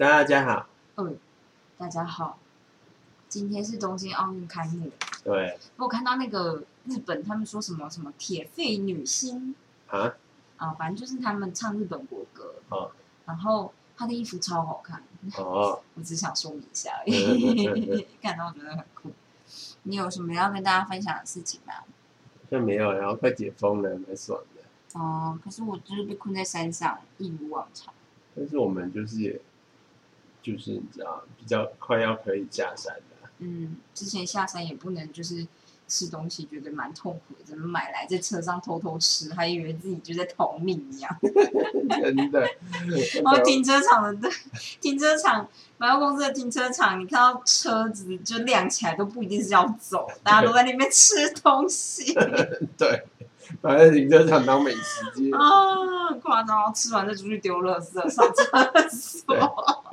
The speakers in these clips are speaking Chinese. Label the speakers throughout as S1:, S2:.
S1: 大家好，
S2: 嗯，大家好，今天是东京奥运开幕，
S1: 对。
S2: 我看到那个日本他们说什么什么铁肺女星。
S1: 啊，
S2: 啊，反正就是他们唱日本国歌，
S1: 哦。
S2: 然后她的衣服超好看，
S1: 哦，
S2: 我只想说明一下。而已，看到我觉得很酷。你有什么要跟大家分享的事情吗？
S1: 就没有，然后快解封了，蛮爽的。
S2: 哦、可是我就是被困在山上，一如往常。
S1: 但是我们就是也，就是你知道，比较快要可以下山了。
S2: 嗯，之前下山也不能就是吃东西，觉得蛮痛苦的，怎么买来在车上偷偷吃，还以为自己就在逃命一样。
S1: 真的，
S2: 然后停车场的对，停车场百货公司的停车场，你看到车子就亮起来，都不一定是要走，大家都在那边吃东西
S1: 对，把在停车场当美食街。
S2: 啊，很夸张！吃完再出去丢垃圾、上厕所。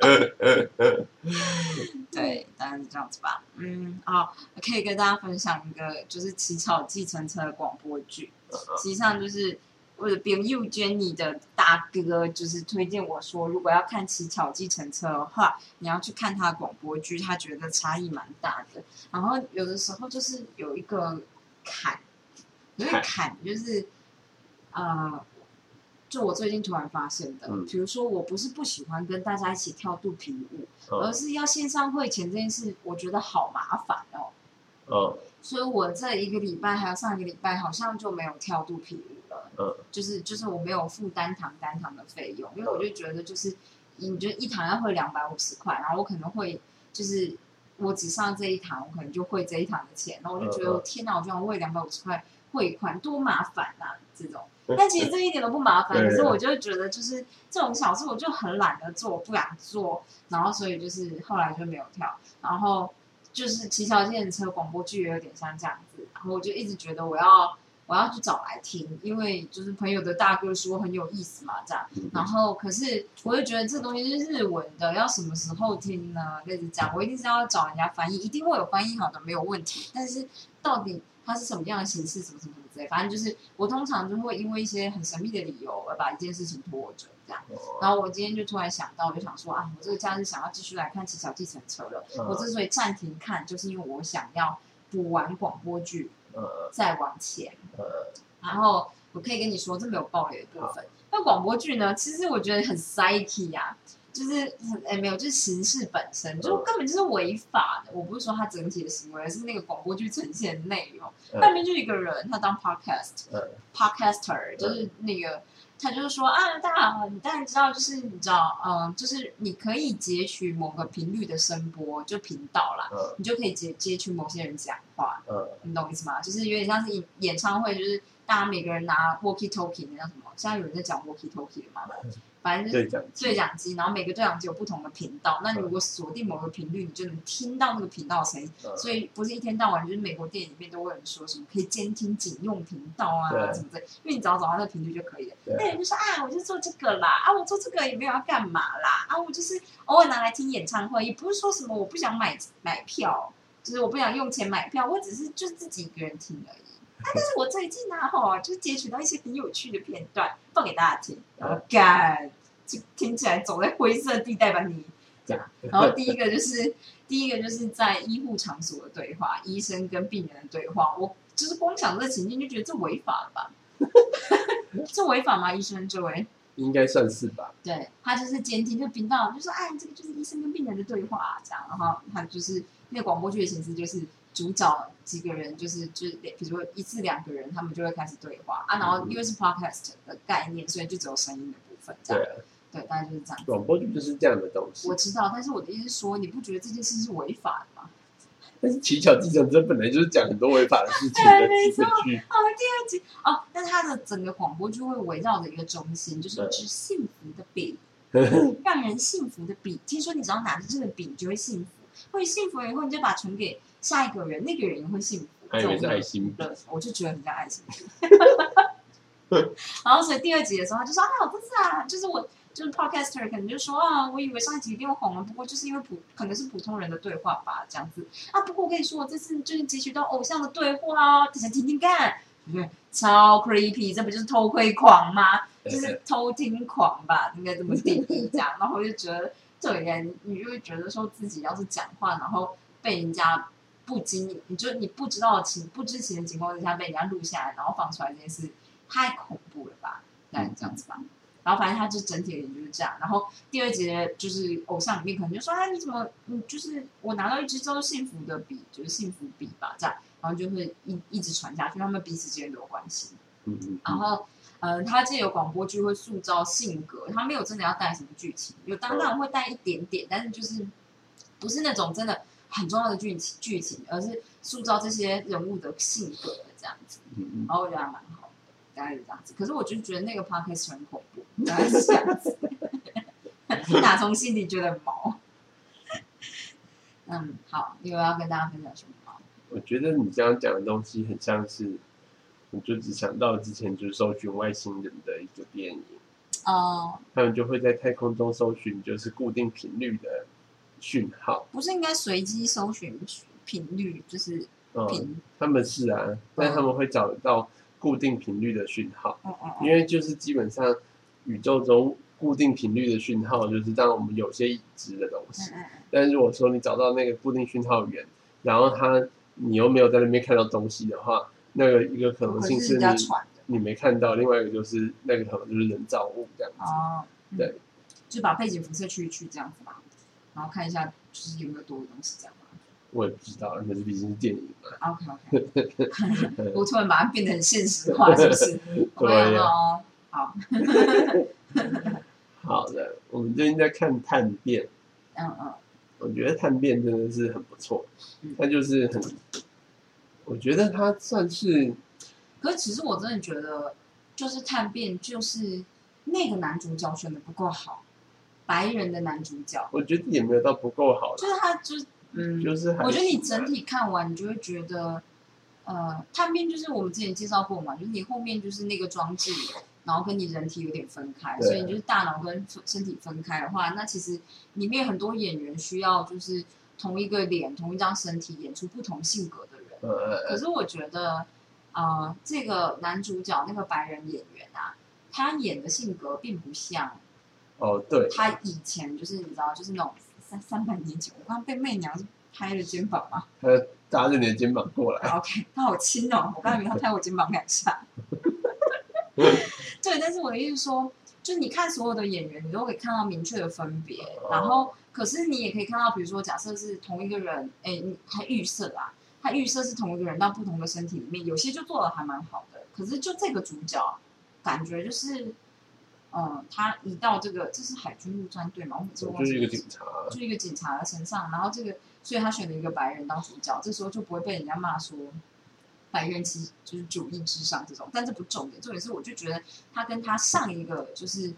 S2: 对，大概是这样子吧。嗯，好，可以跟大家分享一个就是乞巧计程车的广播剧。实际上就是我的朋友 Jenny 的大哥，就是推荐我说，如果要看乞巧计程车的话，你要去看他的广播剧，他觉得差异蛮大的。然后有的时候就是有一个坎，有一个坎就是呃。就我最近突然发现的，
S1: 嗯
S2: 比如说我不是不喜欢跟大家一起跳肚皮舞，而
S1: 嗯
S2: 是要线上会前这件事，我觉得好麻烦哦。
S1: 嗯
S2: 所以我这一个礼拜还有上一个礼拜好像就没有跳肚皮舞了，
S1: 嗯
S2: 就是就是我没有付单堂单堂的费用，因为我就觉得就是你就一堂要会两百五十块，然后我可能会就是我只上这一堂，我可能就会这一堂的钱，然后我就觉得
S1: 嗯嗯
S2: 天哪，我居然为两百五十块汇款多麻烦呐、这种。但其实这一点都不麻烦，可是我就觉得就是这种小事，我就很懒得做，不想做，然后所以就是后来就没有跳，然后就是骑小电车广播剧也有点像这样子，然后我就一直觉得我要我要去找来听，因为就是朋友的大哥说很有意思嘛，这样，然后可是我就觉得这东西是日文的，要什么时候听呢？类似这样，我一定是要找人家翻译，一定会有翻译好的，没有问题，但是到底。它是什么样的形式，什么什么什么之类，反正就是我通常就会因为一些很神秘的理由而把一件事情拖着这样。然后我今天就突然想到，我就想说啊，我这个假日想要继续来看《骑小计程车》了。
S1: 嗯
S2: 我之所以暂停看，就是因为我想要补完广播剧，
S1: 呃
S2: 再往前。
S1: 呃，
S2: 然后我可以跟你说，这没有暴雷的部分。那广播剧呢，其实我觉得很 psyche 呀、就是很哎没有，就是形式本身就根本就是违法的。我不是说他整体的行为，而是那个广播剧呈现的内容。
S1: 嗯
S2: 那边就一个人，他当 podcast，
S1: 嗯
S2: podcaster 就是那个，他就是说啊，大家好，你当然知道，就是你知道，嗯、就是你可以截取某个频率的声波，就频道啦，
S1: 嗯
S2: 你就可以截截取某些人讲话，
S1: 嗯
S2: 你懂我意思吗？就是有点像是演演唱会，就是大家每个人拿 walkie talkie，那叫什么？现在有人在讲 walkie talkie 了吗？反正就是
S1: 对讲
S2: 机，然后每个对讲机有不同的频道，那你如果锁定某个频率，你就能听到那个频道的声音。
S1: 嗯
S2: 所以不是一天到晚，就是美国电影里面都会有人说什么可以监听警用频道啊
S1: 对
S2: 什么的，因为你只要找到那个频率就可以了。
S1: 对
S2: 那人就说啊，我就做这个啦，啊，我做这个也没有要干嘛啦，啊，我就是偶尔拿来听演唱会，也不是说什么我不想买买票，就是我不想用钱买票，我只是就自己一个人听而已。啊，但是我最近啊，吼，就是截取到一些很有趣的片段，放给大家听，然后干，就听起来走在灰色地带吧你。这样，然后第一个就是第一个就是在医护场所的对话，医生跟病人的对话，我就是光想这情境就觉得这违法了吧？这违法吗？医生这位，
S1: 应该算是吧。
S2: 对他就是监听这个频道，就说哎，这个就是医生跟病人的对话、这样，然后他就是那个广播剧的形式就是主角几个人，就是就是比如说一次两个人，他们就会开始对话啊，然后因为是 podcast 的概念，所以就只有声音的部分，这样，
S1: 对啊，
S2: 对，大概就是这样。
S1: 广播剧就是这样的东西
S2: 我。知道，但是我的意思是说，你不觉得这件事是违法的吗？
S1: 但是乞巧计程车本来就是讲很多违法的事情的
S2: 对没错
S1: 剧。
S2: 哦，第二集哦，但是它的整个广播就会围绕着一个中心，就是一支幸福的笔，让人幸福的笔。听说你只要拿着这个笔，你就会幸福。会幸福了以后，你就把它传给下一个人，那个人也会幸福。
S1: 还以为是爱心笔。
S2: 对，我就觉得很像爱心笔。然后所以第二集的时候，他就说啊，不是啊，就是我就是 podcaster 可能就说啊，我以为上一集一定会红了，不过就是因为普可能是普通人的对话吧，这样子啊。不过我跟你说，我这次就是汲取到偶像的对话哦，大家听听看，对，超 creepy，这不就是偷窥狂吗？就是偷听狂吧，应该这么定义这样。然后我就觉得对呀，你你就会觉得说自己要是讲话，然后被人家不经意，你就你不知道情不知情的情况之下被人家录下来，然后放出来这件事，太恐怖了吧？大概这样子吧。然后反正他就整体而言就是这样。然后第二节就是偶像里面可能就说：“哎，你怎么嗯，就是我拿到一支叫做幸福的笔，就是幸福笔吧，这样。”然后就会一一直传下去，他们彼此之间都有关系。
S1: 嗯嗯，
S2: 然后，呃，他借由广播剧会塑造性格，他没有真的要带什么剧情，有当然会带一点点，但是就是不是那种真的很重要的剧情剧情，而是塑造这些人物的性格这样子。
S1: 嗯嗯，
S2: 然后我觉得还蛮好的，大概是这样子。可是我就觉得那个 podcast 很恐怖，大概是这样子，打从心里觉得很毛。嗯，好，你有要跟大家分享什么吗？
S1: 我觉得你这样讲的东西很像是，我就只想到之前就是搜寻外星人的一个电影，
S2: 哦、
S1: 他们就会在太空中搜寻就是固定频率的讯号。
S2: 不是应该随机搜寻频率，就是
S1: 嗯，
S2: 频，
S1: 他们是啊，但他们会找到固定频率的讯号，
S2: 嗯嗯。
S1: 因为就是基本上宇宙中固定频率的讯号就是让我们有些已知的东西。但是如果说你找到那个固定讯号源，然后它你又没有在那边看到东西的话，那个一个可能性是你你没看到，另外一个就是那个可能就是人造物这样子。
S2: 哦，嗯
S1: 对，
S2: 就把背景辐射去一去这样子吧，然后看一下就是有没有多的东西这样嘛。
S1: 我也不知道，那是毕竟是电影嘛。
S2: OK OK，我突然把它变得很现实化，是不是？我
S1: 对呀
S2: 哦，好，
S1: 好的，我们最近在看《探变》，
S2: 嗯嗯，
S1: 我觉得《探变》真的是很不错
S2: 嗯，
S1: 它就是很，我觉得它算是
S2: 可是其实我真的觉得，就是探变，就是那个男主角选的不够好，白人的男主角，
S1: 我觉得也没有到不够好
S2: 就，是他就是嗯，
S1: 就是
S2: 我觉得你整体看完，你就会觉得，呃，探变就是我们之前介绍过嘛，就是你后面就是那个装置，然后跟你人体有点分开，所以你就是大脑跟身体分开的话，那其实里面很多演员需要就是同一个脸、同一张身体演出不同性格的人。
S1: 呃
S2: 可是我觉得，呃，这个男主角那个白人演员啊，他演的性格并不像
S1: 哦对，
S2: 他以前就是你知道，就是那种三三百年前，我刚刚被媚娘拍了肩膀嘛。
S1: 他搭着你的肩膀过来
S2: ，OK，他好轻哦，我刚才以为他拍我肩膀两下。对，但是我的意思说，就是你看所有的演员，你都可以看到明确的分别。
S1: 哦
S2: 然后，可是你也可以看到，比如说，假设是同一个人，哎，你他预设啊，他预设是同一个人到不同的身体里面，有些就做的还蛮好的。可是就这个主角，感觉就是，嗯，他一到这个，这是海军陆战队嘛？我每次都忘记
S1: 就是一个警察，
S2: 就一个警察的身上，然后这个，所以他选了一个白人当主角，这时候就不会被人家骂说白人其实就是主义至上这种，但这不重点，重点是我就觉得他跟他上一个就是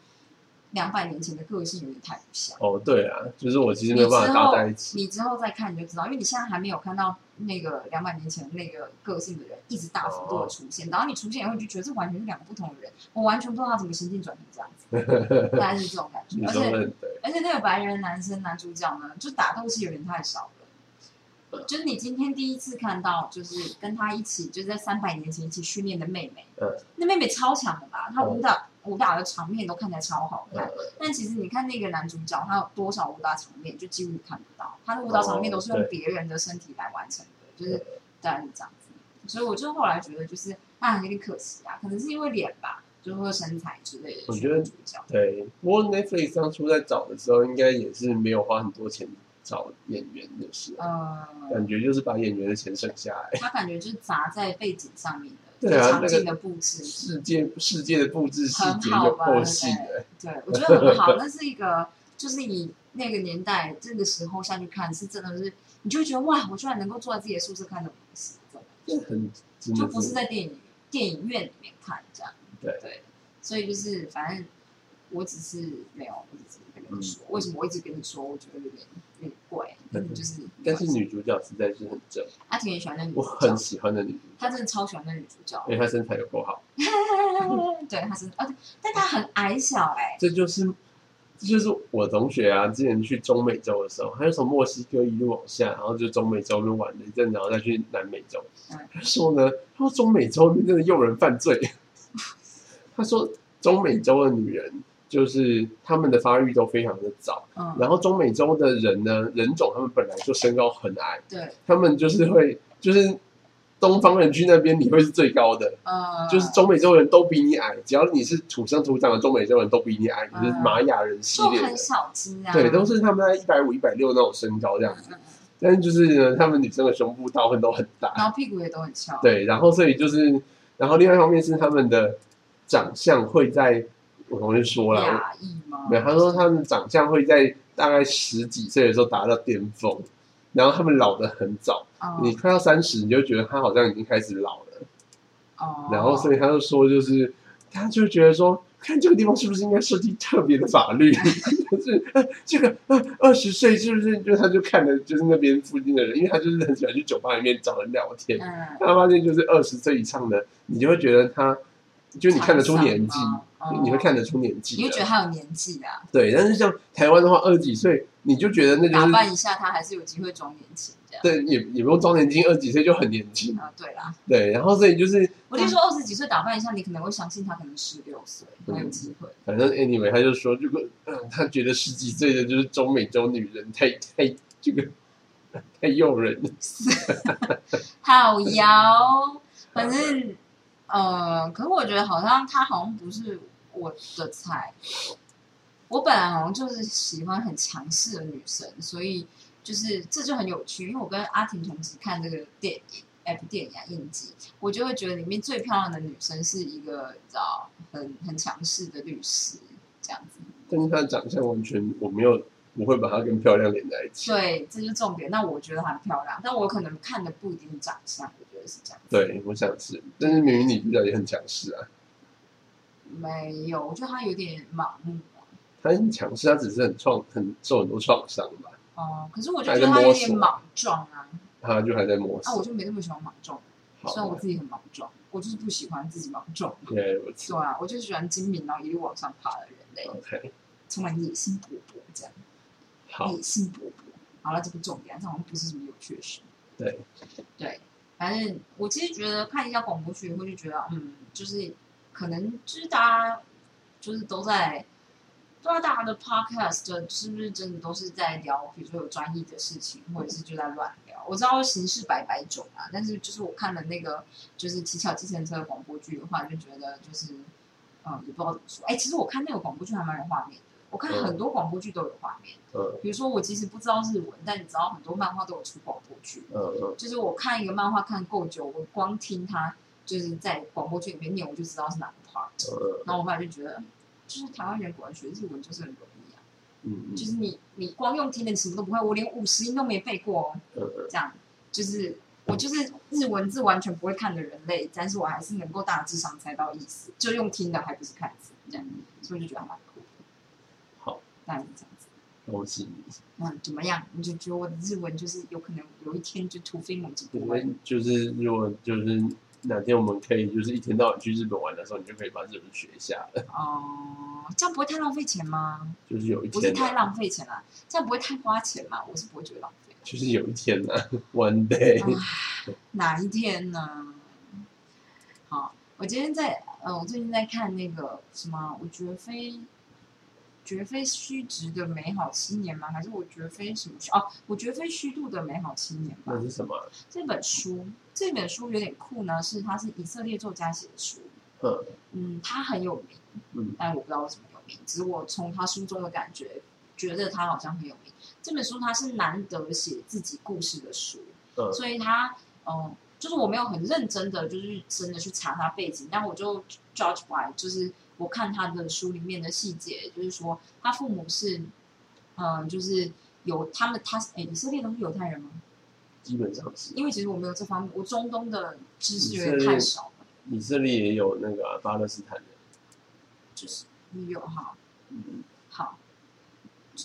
S2: 两百年前的个性有点太不像。
S1: 哦对啊，就是我其实
S2: 你之
S1: 没有办法搭
S2: 后
S1: 在一起，
S2: 你之后再看你就知道，因为你现在还没有看到那个两百年前那个个性的人一直大幅度的出现，然后你出现以后你就觉得这完全是两个不同的人，我完全不知道他怎么心境转成这样子，大概是这种感觉，而且而且那个白人男生男主角呢，就打斗戏有点太少了。就是你今天第一次看到，就是跟他一起，就是在三百年前一起训练的妹妹，
S1: 嗯
S2: 那妹妹超强的吧？她舞蹈舞蹈的场面都看起来超好看。
S1: 嗯
S2: 但其实你看那个男主角，他有多少舞蹈场面，就几乎看不到。他的舞蹈场面都是用别人的身体来完成的，就是这样子。所以我就后来觉得，就是啊，有点可惜啊，可能是因为脸吧，就是身材之类的。
S1: 我觉得
S2: 主角。
S1: 对。不过 Netflix 当初在找的时候，应该也是没有花很多钱找演员的事啊，
S2: 呃，
S1: 感觉就是把演员的钱省下来，
S2: 他感觉就是砸在背景上面的，
S1: 对啊
S2: 场景的布置，
S1: 世界世界的布置细节有
S2: 很好吧
S1: 够细的，
S2: 对我觉得很好。那是一个，就是你那个年代这个时候下去看，是真的是，你就觉得哇，我居然能够坐在自己的宿舍看这种东西，这种。
S1: 这很
S2: 就不是在电影电影院里面看这样。
S1: 对
S2: 对，所以就是反正我只是没有，我只是
S1: 嗯
S2: 为什么我一直跟你说，我觉得有点有点怪，但是就是，
S1: 但是女主角实在是很正，
S2: 阿婷也喜欢那女
S1: 我
S2: 主角
S1: 很，喜欢那女主角，
S2: 她真的超喜欢那女主角。
S1: 因为她身材有够好，
S2: 对，她是，而且但她很矮小哎、
S1: 这就是。这就是我同学啊，之前去中美洲的时候，他就从墨西哥一路往下，然后就中美洲那边玩了一阵，然后再去南美洲。
S2: 嗯
S1: 他说呢，他说中美洲那边真的诱人犯罪。他说中美洲的女人就是他们的发育都非常的早。
S2: 嗯，
S1: 然后中美洲的人呢，人种他们本来就身高很矮，
S2: 对，
S1: 他们就是会就是东方人去那边你会是最高的，
S2: 嗯，
S1: 就是中美洲人都比你矮，只要你是土生土长的中美洲人都比你矮，你是
S2: 嗯。
S1: 玛雅人系
S2: 就很
S1: 列的，
S2: 小只啊，
S1: 对，都是他们在一百五、一百六那种身高这样子。
S2: 嗯
S1: 但是就是呢，他们女生的胸部大部分都很大，
S2: 然后屁股也都很翘，，
S1: 对，然后所以就是，然后另外一方面是他们的长相会在，我同学说了？没有，他说他们长相会在大概十几岁的时候达到巅峰，然后他们老的很早，
S2: 哦。
S1: 你快到三十，你就觉得他好像已经开始老了，
S2: 哦，
S1: 然后所以他就说，就是他就觉得说，看这个地方是不是应该设计特别的法律，就是呃这个呃二十岁是不是就他就看的就是那边附近的人，因为他就是很喜欢去酒吧里面找人聊天，
S2: 嗯，
S1: 他发现就是二十岁以上的，你就会觉得他，就你看得出年纪，你会看得出年纪，
S2: 你会觉得他有年纪啊，
S1: 对。但是像台湾的话，二十几岁，你就觉得那就是
S2: 打扮一下他还是有机会装年轻这样。
S1: 对，也也不用装年轻，二十几岁就很年轻，
S2: 啊，对啦，
S1: 对。然后所以就是，
S2: 我就说二十几岁打扮一下，你可能会相信他可能十六岁，
S1: 嗯
S2: 很有机会。
S1: 反正 anyway，他就说，如果嗯，他觉得十几岁的就是中美洲女人太 太这个太诱人了，
S2: 好摇，反正呃，可是我觉得好像他好像不是我的菜。我本来好像就是喜欢很强势的女生，所以就是这就很有趣。因为我跟阿婷同时看这个电影，电影啊，印记，我就会觉得里面最漂亮的女生是一个你知道很很强势的律师这样子。
S1: 但是她的长相完全我没有我会把她跟漂亮连在一起。
S2: 对，这就是重点。那我觉得她很漂亮，但我可能看的不一定长相，我觉得是这样。
S1: 对，我想是，但是明明女主角也很强势啊，
S2: 没有，我觉得他有点盲目。
S1: 他很强势，他只是很创很受很多创伤吧，
S2: 哦，可是我就觉得他有点莽撞啊，
S1: 他就还在摸
S2: 啊，我。就没那么喜欢莽撞，
S1: 好
S2: 虽然我自己很莽撞，我就是不喜欢自己莽撞。
S1: 原来如此
S2: 对啊，我就是喜欢精明，然后一路往上爬的人类
S1: ，，OK，
S2: 充满野心勃勃这样，
S1: 好，
S2: 野心勃勃。好了，这不重点，这好像不是什么有趣的事。
S1: 对，
S2: 对，反正我其实觉得看一下广播剧，会就觉得，嗯，就是可能就是大家就是都在，不知道大家的 podcast 是不是真的都是在聊，比如说有专业的事情，或者是就在乱聊。我知道形式百百种啊，但是就是我看了那个就是乞巧计程车的广播剧的话，就觉得就是，嗯，也不知道怎么说。哎，其实我看那个广播剧还蛮有画面的，我看很多广播剧都有画面。
S1: 嗯
S2: 比如说我其实不知道日文，但你知道很多漫画都有出广播剧。
S1: 嗯嗯，
S2: 就是我看一个漫画看够久，我光听他就是在广播剧里面念，我就知道是哪个 part。
S1: 嗯
S2: 然后我后来就觉得，就是台湾人果然学日文就是很容易啊，
S1: 嗯
S2: 就是你你光用听的你什么都不会，我连五十音都没背过哦，
S1: 嗯嗯，
S2: 这样就是我就是日文字完全不会看的人类，但是我还是能够大致上猜到意思，就用听的还不是看字这样，所以就觉得还蛮酷的。
S1: 好，
S2: 大概是这样子。
S1: 恭喜你。
S2: 嗯，怎么样？你就觉得我的日文就是有可能有一天就突飞猛进不
S1: 我就是如果就是哪天我们可以就是一天到晚去日本玩的时候，你就可以把日本学一下了。
S2: 哦，这样不会太浪费钱吗？
S1: 就是有一天
S2: 不是太浪费钱啦、这样不会太花钱吗？我是不会觉得浪费。
S1: 就是有一天啊，one day。
S2: 唉哪一天呢？好，我今天在呃，我最近在看那个什么，我绝非绝非虚值的美好青年吗？还是我绝非什么哦？我绝非虚度的美好青年吧
S1: 那？是什么啊？
S2: 这本书，这本书有点酷呢，是它是以色列作家写的书，
S1: 嗯
S2: 嗯，他很有名，
S1: 嗯
S2: 但我不知道为什么有名，只是我从他书中的感觉，觉得他好像很有名。这本书他是难得写自己故事的书，
S1: 嗯
S2: 所以他，嗯、就是我没有很认真的，就是真的去查他背景，但我就 judge by，就是我看他的书里面的细节，就是说他父母是，嗯、就是有他们他哎，以色列都是犹太人吗？
S1: 基本上是。
S2: 因为其实我没有这方面，我中东的知识有点
S1: 以色列
S2: 太少了，
S1: 以色列也有那个啊巴勒斯坦人，
S2: 就是有哈
S1: 嗯，
S2: 好。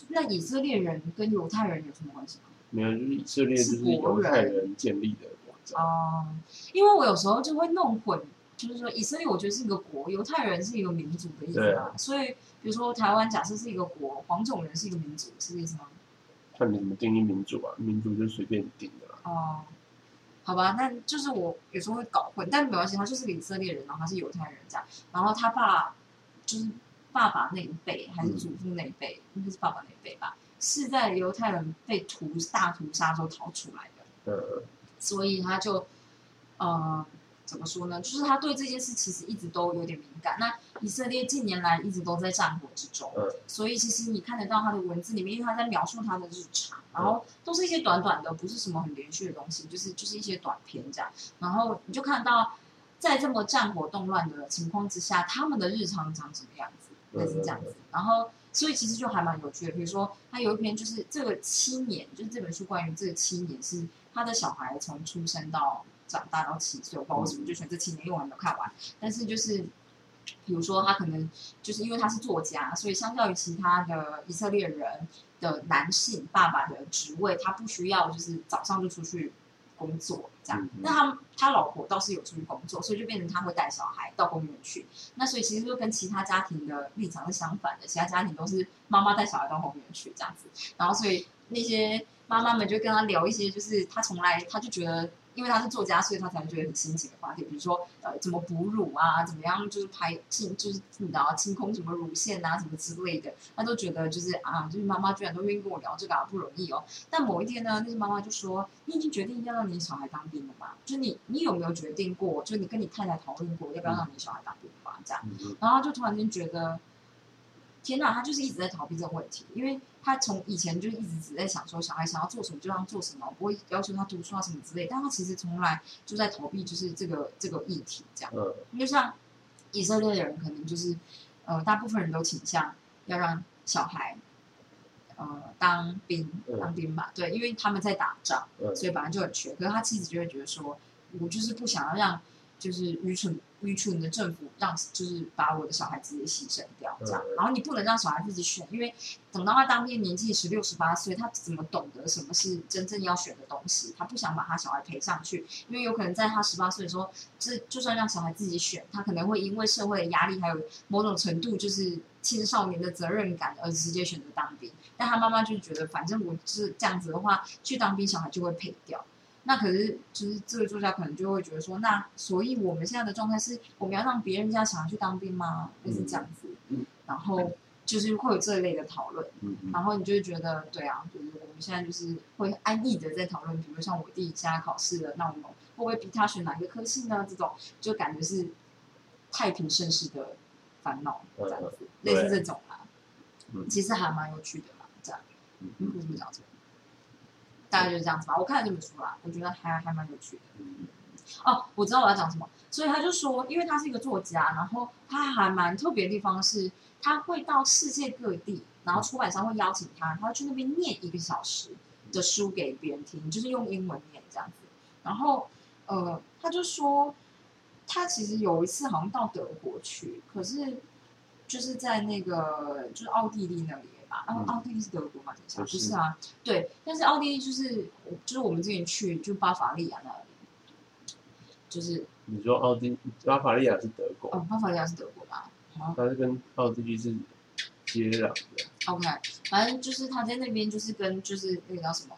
S2: 那以色列人跟犹太人有什么关系吗？
S1: 没有，就是以色列就是犹太人建立的国家。
S2: 哦、因为我有时候就会弄混，就是说以色列我觉得是一个国，犹太人是一个民族的意思啊。所以比如说台湾假设是一个国，黄种人是一个民族，是这意思吗？
S1: 看你怎么定义民主啊，民主就随便定的啦。
S2: 哦，好吧，那就是我有时候会搞混，但没关系，他就是个以色列人，然后他是犹太人这样，然后他爸就是爸爸那一辈还是祖父那一辈，应该是爸爸那一辈吧，是在犹太人被屠大屠杀时候逃出来的，
S1: 呃，
S2: 所以他就呃怎么说呢？就是他对这件事其实一直都有点敏感。那以色列近年来一直都在战火之中，
S1: 嗯
S2: 所以其实你看得到他的文字里面，因为他在描述他的日常，然后都是一些短短的，不是什么很连续的东西，就是就是一些短片这样。然后你就看到，在这么战火动乱的情况之下，他们的日常长什么样子，类似这样子。然后，所以其实就还蛮有趣的。比如说，他有一篇就是这个七年，就是这本书关于这个七年是他的小孩从出生到长大到七岁，我不知道为什么就选这七年，因为我还没有看完。但是就是。比如说，他可能就是因为他是作家，所以相较于其他的以色列人的男性爸爸的职位，他不需要就是早上就出去工作这样那他他老婆倒是有出去工作，所以就变成他会带小孩到公园去。那所以其实就跟其他家庭的立场是相反的，其他家庭都是妈妈带小孩到公园去这样子。然后所以那些妈妈们就跟他聊一些，就是他从来他就觉得。因为他是作家，所以他才会觉得很新奇的话题，比如说呃怎么哺乳啊，怎么样就是排清就是你知道清空什么乳腺啊什么之类的，他都觉得就是啊，就是妈妈居然都愿意跟我聊这个啊，不容易哦。但某一天呢，那些妈妈就说：“你已经决定要让你小孩当兵了吗？就你你有没有决定过？就你跟你太太讨论过要不要让你小孩当兵吗？”这样，然后就突然间觉得，天哪，他就是一直在逃避这个问题，因为他从以前就一直只在想说小孩想要做什么就让他做什么，不会要求他读书啊什么之类，但他其实从来就在逃避就是这个这个议题这样。
S1: 嗯
S2: 就像以色列人可能就是，呃，大部分人都倾向要让小孩，呃，当兵
S1: 嗯
S2: 当兵吧，对，因为他们在打仗，
S1: 嗯
S2: 所以本来就很缺。可是他妻子就会觉得说，我就是不想要让就是愚蠢愚蠢的政府让就是把我的小孩直接牺牲掉这样，
S1: 嗯
S2: 然后你不能让小孩自己选，因为等到他当兵年纪十六十八岁，他怎么懂得什么是真正要选的东西？他不想把他小孩陪上去，因为有可能在他十八岁的时候，这就算让小孩自己选，他可能会因为社会的压力，还有某种程度就是青少年的责任感而直接选择当兵。但他妈妈就觉得，反正我是这样子的话，去当兵小孩就会陪掉。那可是，就是这位作家可能就会觉得说，那所以我们现在的状态是，我们要让别人家想要去当兵吗？类似这样子。
S1: 嗯
S2: 然后就是会有这一类的讨论。
S1: 嗯嗯
S2: 然后你就会觉得，对啊，就是我们现在就是会安逸的在讨论，比如像我弟现在考试了，那我们会不会逼他选哪一个科系呢？这种就感觉是太平盛世的烦恼，这样子，类似这种啦。
S1: 嗯
S2: 其实还蛮有趣的啦，这样。
S1: 嗯
S2: 为什么讲这个？大概就是这样子吧。我看了这本书啦，我觉得还还蛮有趣的。哦，我知道我要讲什么，所以他就说，因为他是一个作家，然后他还蛮特别的地方是，他会到世界各地，然后出版商会邀请他，他会去那边念一个小时的书给别人听，就是用英文念这样子。然后，呃，他就说，他其实有一次好像到德国去，可是就是在那个就是奥地利那里吧，然后
S1: 嗯
S2: 奥地利是德国嘛？等一下，
S1: 不是
S2: 啊，对，但是奥地利就是就是我们之前去就巴伐利亚那里。就是
S1: 你说奥地巴伐利亚是德国，
S2: 哦，巴伐利亚是德国吧？好
S1: 它是跟奥地利是接壤的。
S2: ，OK，反正就是他在那边就是跟就是那个叫什么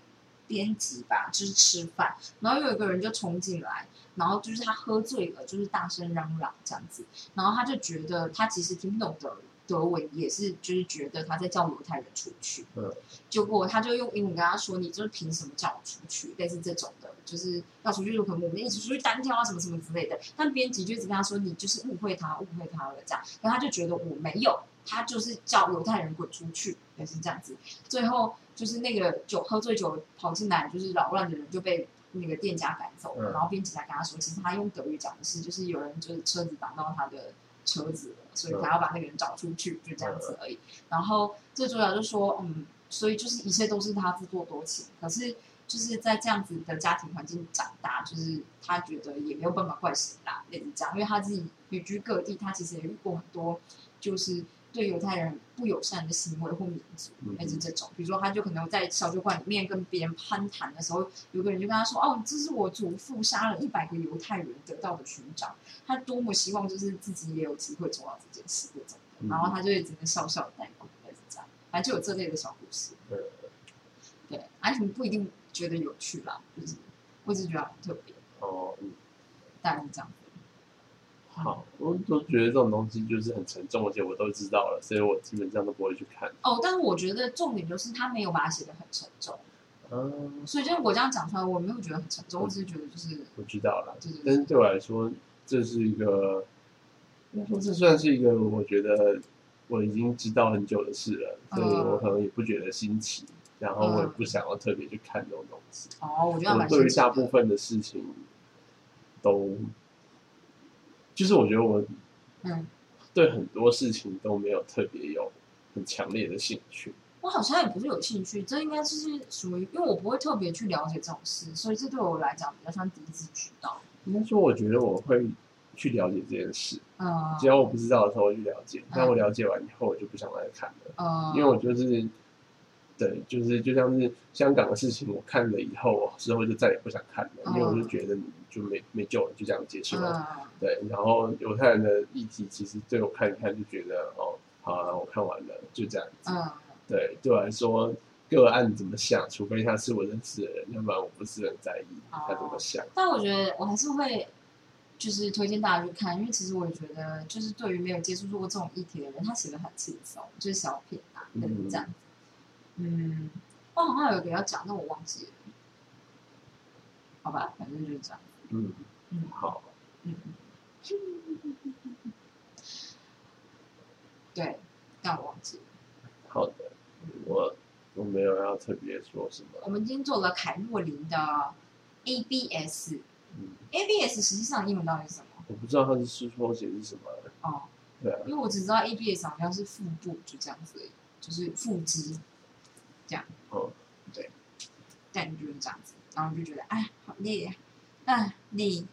S2: 编辑吧，就是吃饭，然后有一个人就冲进来，然后就是他喝醉了，就是大声嚷嚷这样子，然后他就觉得他其实听不懂德德文，也是就是觉得他在叫犹太人出去，
S1: 嗯，
S2: 结果他就用英文跟他说：“你就是凭什么叫我出去？”类似这种的，就是要出去就可能我们一起出去单挑啊，什么什么之类的。但编辑就一直跟他说：“你就是误会他，误会他了。”这样，然后他就觉得我没有，他就是叫犹太人滚出去，也是这样子。最后就是那个酒喝醉酒跑进来就是扰乱的人就被那个店家赶走了，
S1: 嗯
S2: 然后编辑才跟他说，其实他用德语讲的是，就是有人就是车子挡到他的车子了，所以他要把那个人找出去，就这样子而已。然后这个主要就说，嗯，所以就是一切都是他自作多情，可是就是在这样子的家庭环境长大，就是他觉得也没有办法怪谁啦，类似这样，因为他自己旅居各地，他其实也遇过很多就是对犹太人不友善的行为或民族，
S1: 嗯
S2: 类似这种，比如说他就可能在小酒馆里面跟别人攀谈的时候，有个人就跟他说，哦，这是我祖父杀了一百个犹太人得到的勋章，他多么希望就是自己也有机会做到这件事这种然后他就会只能笑笑地带过，类似这样，反正就有这类的小故事。
S1: 对。
S2: 对，而且你不一定觉得有趣啦，就是我只觉得很特别，
S1: 哦，嗯，
S2: 大概是这样。
S1: 好，我都觉得这种东西就是很沉重，而且我都知道了，所以我基本上都不会去看。
S2: 哦，但是我觉得重点就是他没有把它写的很沉重，
S1: 嗯，
S2: 所以就是我这样讲出来，我没有觉得很沉重，我只是觉得就是
S1: 我知道了，
S2: 就是
S1: 但是对我来说，这是一个，应该说这算是一个我觉得我已经知道很久的事了，所以我可能也不觉得新奇，然后我也不想要特别去看这种东西。
S2: 哦，我觉得
S1: 对于大部分的事情都，就是我觉得我
S2: 嗯，
S1: 对很多事情都没有特别有很强烈的兴趣。
S2: 我好像也不是有兴趣，这应该就是属于，因为我不会特别去了解这种事，所以这对我来讲比较像第一次知道。
S1: 应该说，我觉得我会去了解这件事，
S2: 嗯
S1: 只要我不知道的时候，我去了解。但我了解完以后，我就不想再看了，
S2: 嗯，
S1: 因为我就是，对，就是就像是香港的事情，我看了以后，我之后就再也不想看了，因为我就觉得就没没救了，就这样结束了。
S2: 嗯
S1: 对，然后犹太人的议题，其实对我看一看就觉得，哦，好了，我看完了，就这样子。
S2: 嗯
S1: 对，对我来说，个案怎么想，除非他是我认识的人，要不然我不是很在意他怎么想。
S2: 但我觉得我还是会，就是推荐大家去看，因为其实我也觉得，就是对于没有接触过这种议题的人，他写的很轻松，就是小品啊，这样子。嗯，我好像有一个要讲，但我忘记了。好吧，反正就是这样。
S1: 嗯，
S2: 嗯
S1: 好，
S2: 嗯，对，但我忘记了。
S1: 好的，我我没有要特别说什么。
S2: 我们今天做了凯若琳的 ABS。
S1: 嗯
S2: ，ABS 实际上英文到底是什么？
S1: 我不知道它是书缩写是什么。
S2: 哦，
S1: 对啊，
S2: 因为我只知道 ABS 好像是腹部，就这样子而已，就是腹肌，
S1: 哦，对
S2: 但就是这样子，然后就觉得哎，好累呀、啊，累，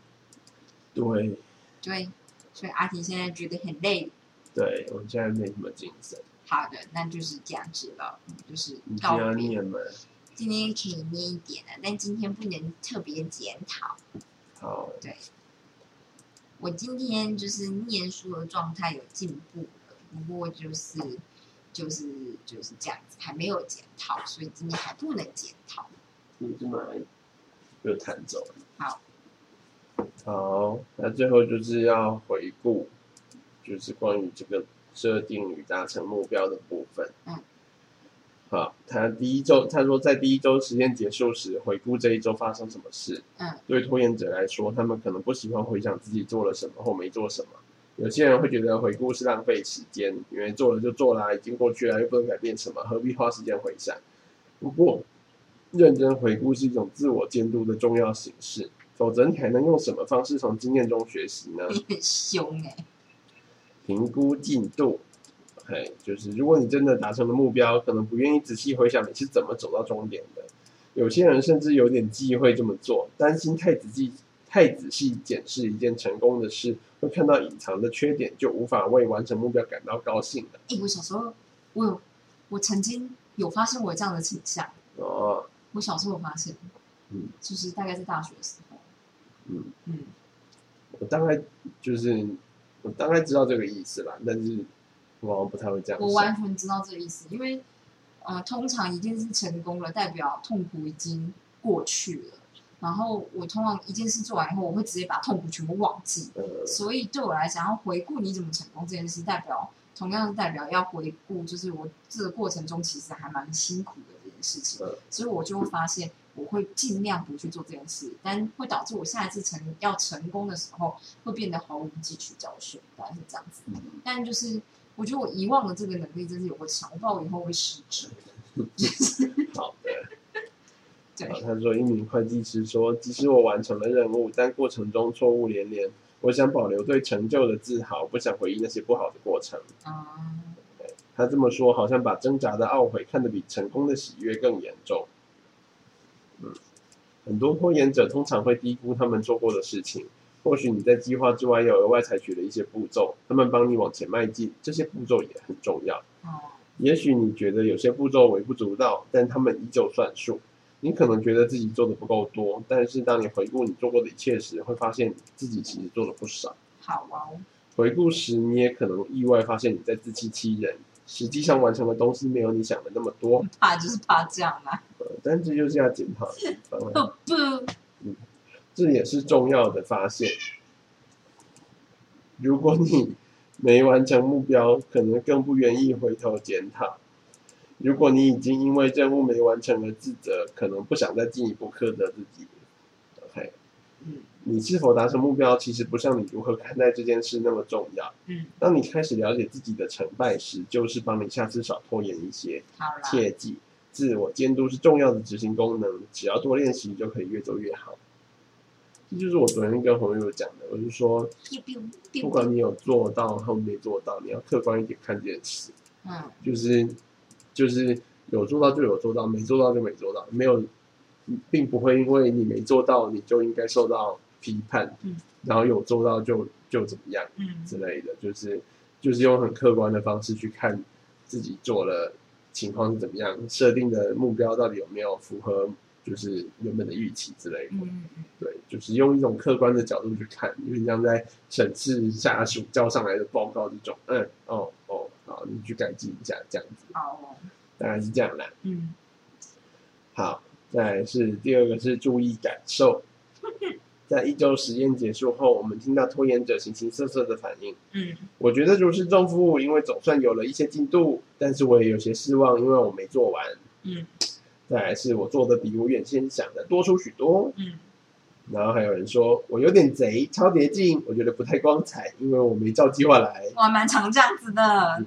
S1: 对
S2: 对，所以阿婷现在觉得很累。
S1: 对，我现在没什么精神。
S2: 好的，那就是这样子了，就是
S1: 你今天要
S2: 告别。
S1: 念吗？
S2: 今天可以念一点了，但今天不能特别检讨。
S1: 哦。
S2: 对，我今天就是念书的状态有进步了，不过就是就是就是这样子，还没有检讨，所以今天还不能检讨。
S1: 你这么又弹走了。
S2: 好，
S1: 好，那最后就是要回顾，就是关于这个设定与达成目标的部分。
S2: 嗯。
S1: 好，他第一周他说，在第一周实验结束时，回顾这一周发生什么事。
S2: 嗯。
S1: 对拖延者来说，他们可能不喜欢回想自己做了什么或没做什么。有些人会觉得回顾是浪费时间，因为做了就做啦，已经过去了，又不能改变什么，何必花时间回想？不过，认真回顾是一种自我监督的重要形式，否则你还能用什么方式从经验中学习呢？
S2: 你 很凶哎、
S1: 评估进度，哎，就是如果你真的达成了目标，可能不愿意仔细回想你是怎么走到终点的。有些人甚至有点忌讳这么做，担心太仔细、太仔细检视一件成功的事，会看到隐藏的缺点，就无法为完成目标感到高兴了。
S2: 哎、我小时候我有我曾经有发生过这样的倾向，
S1: 哦，
S2: 我小时候有发现，
S1: 嗯，
S2: 就是大概是大学的时候，
S1: 嗯，
S2: 嗯，
S1: 我大概就是我大概知道这个意思啦，但是我好像不太会这样
S2: 我。完全知道这个意思，因为呃，通常一件事成功了，代表痛苦已经过去了。然后我通常一件事做完以后，我会直接把痛苦全部忘记。
S1: 呃，
S2: 所以对我来讲，要回顾你怎么成功这件事，代表同样是代表要回顾，就是我这个过程中其实还蛮辛苦的这件事情。
S1: 嗯
S2: 所以我就会发现，我会尽量不去做这件事，但会导致我下一次成要成功的时候，会变得毫无汲取教训，大概是这样子。
S1: 嗯
S2: 但就是我觉得我遗忘的这个能力真是有个强，我不知道我以后会失职。
S1: 好的。他说，一名会计师说，即使我完成了任务，但过程中错误连连，我想保留对成就的自豪，不想回忆那些不好的过程。
S2: 嗯，
S1: 他这么说，好像把挣扎的懊悔看得比成功的喜悦更严重。嗯，很多拖延者通常会低估他们做过的事情。或许你在计划之外又额外采取了一些步骤，他们帮你往前迈进，这些步骤也很重要。
S2: 哦，
S1: 也许你觉得有些步骤微不足道，但他们依旧算数。你可能觉得自己做的不够多，但是当你回顾你做过的一切时，会发现自己其实做了不少。
S2: 好哦，
S1: 回顾时，你也可能意外发现你在自欺欺人，实际上完成的东西没有你想的那么多。
S2: 怕就是怕这样啊。
S1: 呃但这就是要检讨的地方啊，
S2: 不不，
S1: 这也是重要的发现。如果你没完成目标，可能更不愿意回头检讨。如果你已经因为任务没完成而自责，可能不想再进一步苛责自己。OK，
S2: 嗯
S1: 你是否达成目标，其实不像你如何看待这件事那么重要。
S2: 嗯，
S1: 当你开始了解自己的成败时，就是帮你下次少拖延一些。
S2: 好啦，
S1: 切记，自我监督是重要的执行功能，只要多练习就可以越做越好。这就是我昨天跟朋友讲的，我就说，不管你有做到或没做到，你要客观一点看这件事，
S2: 嗯
S1: 就是就是有做到就有做到，没做到就没做到，没有，并不会因为你没做到你就应该受到批判，
S2: 嗯
S1: 然后有做到就就怎么样。
S2: 嗯
S1: 之类的，就是就是用很客观的方式去看自己做了情况是怎么样，设定的目标到底有没有符合就是原本的预期之类的。对，就是用一种客观的角度去看，有点像在审视下属交上来的报告这种，嗯，哦哦，好，你去改进一下，这样子，
S2: 哦，
S1: 大概是这样啦。
S2: 嗯
S1: 好，再来是第二个是注意感受。在一周实验结束后，我们听到拖延者形形色色的反应。
S2: 嗯
S1: 我觉得如释重负，因为总算有了一些进度，但是我也有些失望，因为我没做完。
S2: 嗯
S1: 再来是我做的比我原先想的多出许多，
S2: 嗯
S1: 然后还有人说我有点贼，超捷径，我觉得不太光彩，因为我没照计划来。
S2: 我还蛮常这样子的
S1: 嗯，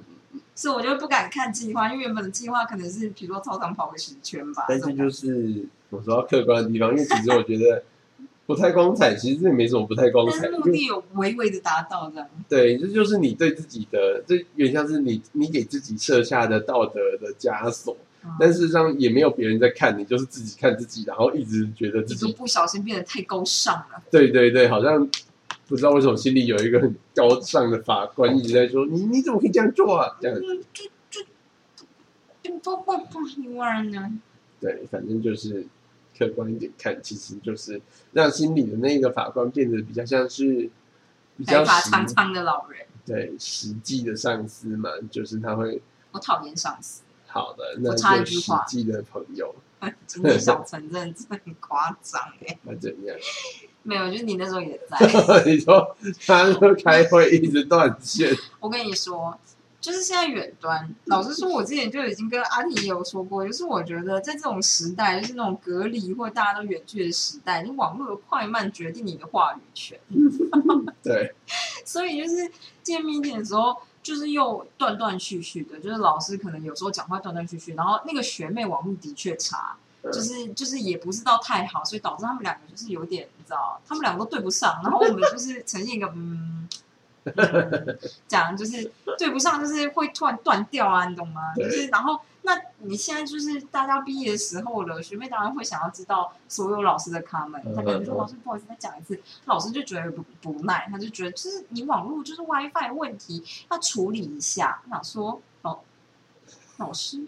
S2: 所以我就不敢看计划，因为原本的计划可能是比如说操场跑个十圈吧，
S1: 但是就是我说到客观的地方，因为其实我觉得不太光彩，其实这也没什么不太光彩，
S2: 但是目的有微微的达到这样，
S1: 对，这就是你对自己的，这有点像是你你给自己设下的道德的枷锁。
S2: 嗯。
S1: 但事实上也没有别人在看你，就是自己看自己，然后一直觉得自己
S2: 就不小心变得太高尚了，
S1: 对对对，好像不知道为什么心里有一个很高尚的法官一直在说你你怎么可以这样做啊？这样，
S2: 就就就不不不一万呢，
S1: 对，反正就是客观一点看，其实就是让心里的那个法官变得比较像是比较实
S2: 发苍苍的老人，
S1: 对实际的上司嘛，就是他会
S2: 我讨厌上司，
S1: 好的，那
S2: 我插一
S1: 就实际的朋友
S2: 小城 真的真的很夸张哎，
S1: 那怎样？
S2: 没有，就是你那时候也在。
S1: 你说他说开会一直断线，
S2: 我跟你说，就是现在远端，老实说，我之前就已经跟阿婷也有说过，就是我觉得在这种时代，就是那种隔离或大家都远距的时代，你网络的快慢决定你的话语权，
S1: 对，
S2: 所以就是见面的时候。就是又断断续续的，就是老师可能有时候讲话断断续续，然后那个学妹网络的确差，
S1: 嗯
S2: 就是就是也不是到太好，所以导致他们两个就是有点你知道，他们两个都对不上，然后我们就是呈现一个嗯，嗯讲就是对不上，就是会突然断掉啊，你懂吗？就是然后那你现在就是大家毕业的时候了，学妹当然会想要知道所有老师的 comment，
S1: 嗯
S2: 他可能说老师不好意思再讲一次，老师就觉得不不耐，他就觉得就是你网络就是 WiFi 问题要处理一下，我想说哦。老师，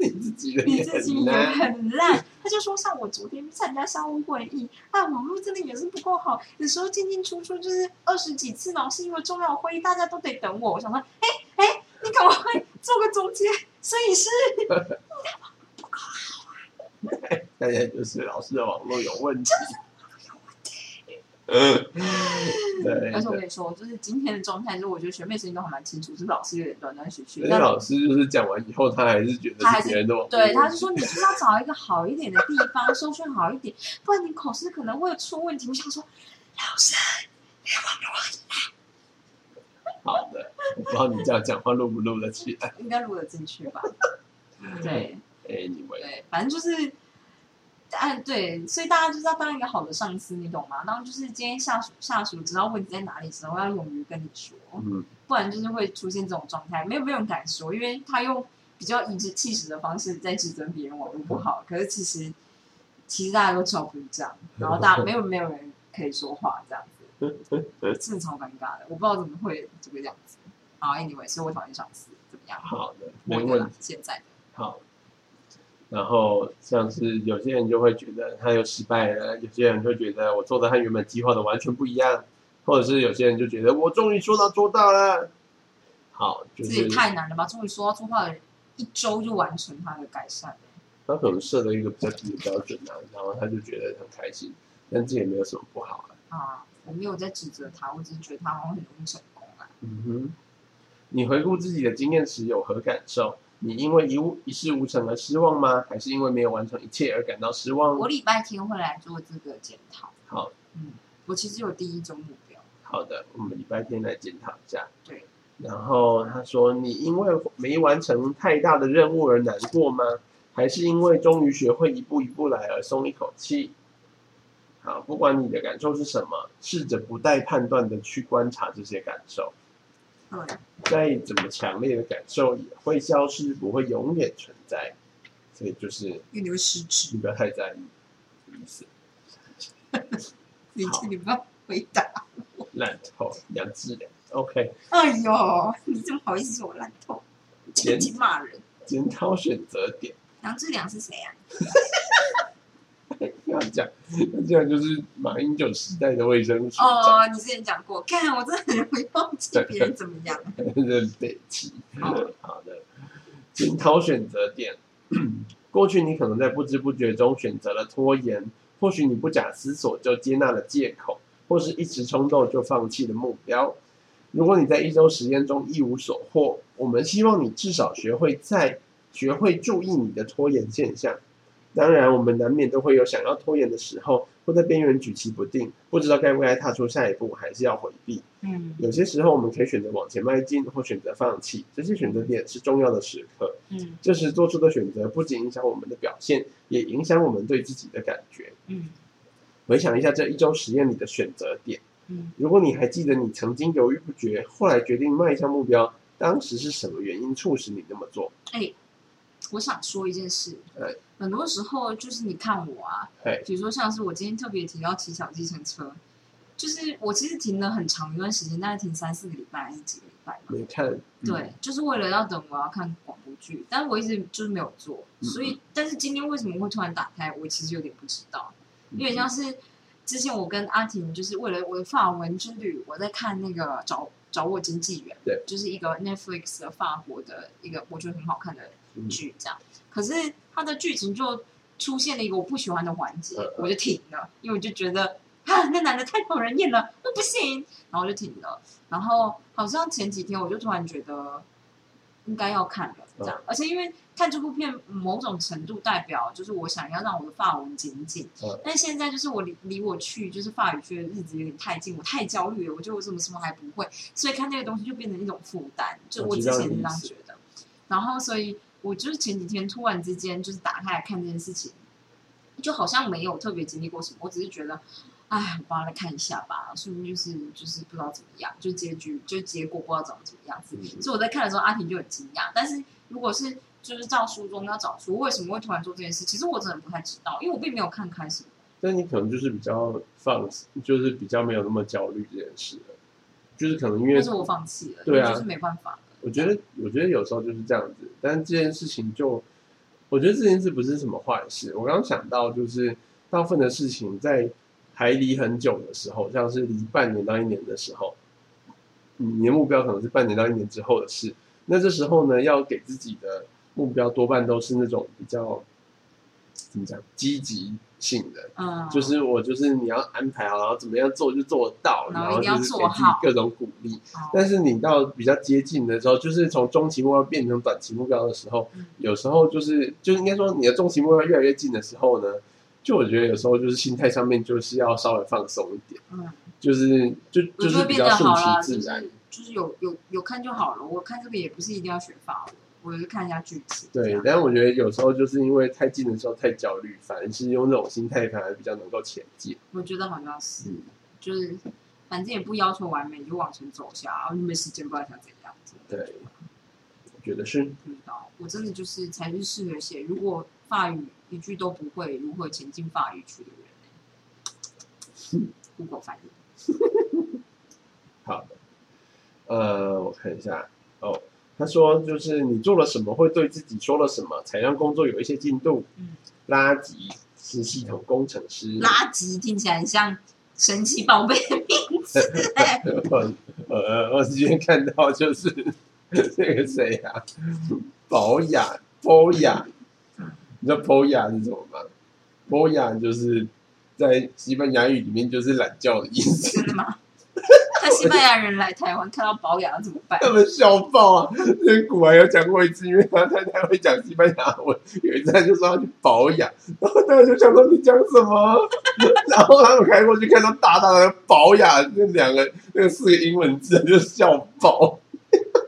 S1: 你自己
S2: 你自己也
S1: 很
S2: 烂。他就说，像我昨天参加商务会议，啊，网络真的也是不够好，有时候进进出出就是二十几次，然后是因为重要会议，大家都得等我。我想说，哎哎，你赶快做个总结，所以是
S1: 大家就是老师的网络有问题。嗯，对，
S2: 而且我跟你说，就是今天的状态，就是我觉得学妹声音都还蛮清楚，是老师有点断断续续。
S1: 而且
S2: 但
S1: 老师就是讲完以后，他还是觉得
S2: 他还是
S1: 是别人的
S2: 对，他就说你就是要找一个好一点的地方，收讯好一点，不然你口试可能会出问题。我想说，老师，
S1: 好的，我不知道你这样讲话录不录得起来。
S2: 应该录得进去吧？对。
S1: Anyway，
S2: 对，反正就是，哎，对，所以大家就是要当一个好的上司，你懂吗？当就是今天下属下属知道问题在哪里的时候，要勇于跟你说，
S1: 嗯，
S2: 不然就是会出现这种状态，没有没有人敢说，因为他用比较颐指气使的方式在指责别人网络不好，可是其实其实大家都知道不是这样，然后大家没有没有人可以说话这样子，真的超尴尬的，我不知道怎么会这个样子。好，anyway，所以我讨厌上司，怎么样？
S1: 好的，没问题。
S2: 现在的。
S1: 好，然后像是有些人就会觉得他又失败了，有些人会觉得我做的和原本计划的完全不一样，或者是有些人就觉得我终于说到做到了。好，就
S2: 这也
S1: 是
S2: 太难了吧！终于说到做到了，一周就完成他的改善。
S1: 他可能设了一个比较低的标准啊，然后他就觉得很开心，但这也没有什么不好啊。
S2: 啊，我没有在指责他，我只是觉得他好像很容易成功啊。
S1: 嗯哼，你回顾自己的经验时有何感受？你因为一无一事无成而失望吗？还是因为没有完成一切而感到失望？
S2: 我礼拜天会来做这个检讨。
S1: 好
S2: 嗯，我其实有第一周目标。
S1: 好的，我们礼拜天来检讨一下。
S2: 对，
S1: 然后他说：“你因为没完成太大的任务而难过吗？还是因为终于学会一步一步来而松一口气？”好，不管你的感受是什么，试着不带判断的去观察这些感受。
S2: 对，
S1: 再怎么强烈的感受也会消失，不会永远存在。所以就是
S2: 因为你会失职。
S1: 你不要太在意，意思
S2: 你
S1: 好
S2: 你不要回答。
S1: 烂透杨志良。OK，
S2: 哎呦，你怎么好意思说我烂透？
S1: 检
S2: 轻轻骂人。
S1: 检讨选择点。
S2: 杨志良是谁啊？
S1: 要讲，那这样就是马英九时代的卫生署，
S2: 哦，你之前讲过，看我真的很容易忘记别人怎么样。
S1: 认北齐。
S2: 好
S1: 好的，检讨选择点。过去你可能在不知不觉中选择了拖延，或许你不假思索就接纳了借口，或是一时冲动就放弃了目标。如果你在一周实验中一无所获，我们希望你至少学会在学会注意你的拖延现象。当然，我们难免都会有想要拖延的时候，或在边缘举棋不定，不知道该不该踏出下一步，还是要回避。
S2: 嗯
S1: 有些时候，我们可以选择往前迈进，或选择放弃。这些选择点是重要的时刻。
S2: 嗯
S1: 这时做出的选择不仅影响我们的表现，也影响我们对自己的感觉。
S2: 嗯
S1: 回想一下这一周实验里的选择点，
S2: 嗯，
S1: 如果你还记得你曾经犹豫不决，后来决定迈向目标，当时是什么原因促使你那么做？
S2: 哎，我想说一件事。
S1: 对，
S2: 很多时候就是你看我啊，
S1: 哎，
S2: 比如说像是我今天特别提到骑小计程车，就是我其实停了很长一段时间，大概停三四个礼拜还是几个礼拜吧。
S1: 没看，嗯。
S2: 对，就是为了要等我要看广播剧，但是我一直就是没有做，
S1: 嗯
S2: 所以但是今天为什么会突然打开，我其实有点不知道，
S1: 嗯。
S2: 有点像是之前我跟阿婷就是为了我的法文之旅，我在看那个找找我经纪人，
S1: 对，
S2: 就是一个 Netflix 的法国的一个我觉得很好看的
S1: 嗯
S2: 剧，这样，可是它的剧情就出现了一个我不喜欢的环节我就停了，因为我就觉得啊，那男的太讨人厌了，那不行，然后我就停了。然后好像前几天我就突然觉得应该要看了，这样，而且因为看这部片某种程度代表就是我想要让我的法文精进，
S1: 嗯。
S2: 但现在就是我离离我去就是法语区的日子有点太近，我太焦虑了，我觉得我怎么什么还不会，所以看那个东西就变成一种负担，就
S1: 我
S2: 之前是这样觉得，然后所以我就是前几天突然之间就是打开来看这件事情，就好像没有特别经历过什么，我只是觉得。哎，我帮他来看一下吧，说不定就是就是不知道怎么样，就结局就结果不知道怎么怎么样子。
S1: 嗯
S2: 所以我在看的时候，阿婷就很惊讶。但是如果是就是照书中要找出为什么会突然做这件事，其实我真的不太知道，因为我并没有看开始。
S1: 但你可能就是比较放，就是比较没有那么焦虑这件事了，就是可能因为
S2: 但是我放弃了，
S1: 对啊
S2: 就是没办法了。
S1: 我觉得，我觉得有时候就是这样子，但是这件事情就，我觉得这件事不是什么坏事。我刚刚想到，就是大部分的事情在还离很久的时候，像是离半年到一年的时候，嗯你的目标可能是半年到一年之后的事。那这时候呢，要给自己的目标多半都是那种比较怎么讲积极性的，
S2: 嗯，
S1: 就是我就是你要安排好，然后怎么样做就做得到，然后
S2: 一定要
S1: 就是给自己
S2: 做好
S1: 各种鼓励。
S2: 哦
S1: 但是你到比较接近的时候，就是从中期目标变成短期目标的时候，
S2: 嗯
S1: 有时候就是就是应该说你的中期目标越来越近的时候呢，就我觉得有时候就是心态上面就是要稍微放松一点，
S2: 嗯，
S1: 就是就就
S2: 就是会
S1: 比较顺，其自然。
S2: 就是就是有有有看就好了。我看这个也不是一定要学法文，我就是看一下剧情。这
S1: 对，但是我觉得有时候就是因为太近的时候太焦虑，反而是用这种心态反而比较能够前进。
S2: 我觉得好像是
S1: 嗯，
S2: 就是反正也不要求完美，就往前走下，然后你没时间不知道想怎样。
S1: 对，我觉得是
S2: 不知道，我真的就是才是适合写如果法语一句都不会，如何前进法语区的人呢？Google 翻译。
S1: 好的。呃，我看一下哦，他说就是你做了什么，会对自己说了什么，才让工作有一些进度。
S2: 嗯，
S1: 垃圾是系统工程师。
S2: 垃圾听起来很像神奇宝贝的名字、
S1: 呃，我今天看到就是 那个谁啊，保雅，波雅，你知道波雅是什么吗？波雅就是在西班牙语里面就是懒觉的意思。
S2: 真的吗？那西班牙人来台湾看到保养怎么办？
S1: 他们笑爆啊！那古玩有讲过一次，因为他太太会讲西班牙文，有一次他就说要去保养，然后大家就想说你讲什么？然后他们开过去看到大大的保养那两个那个四个英文字，就笑爆，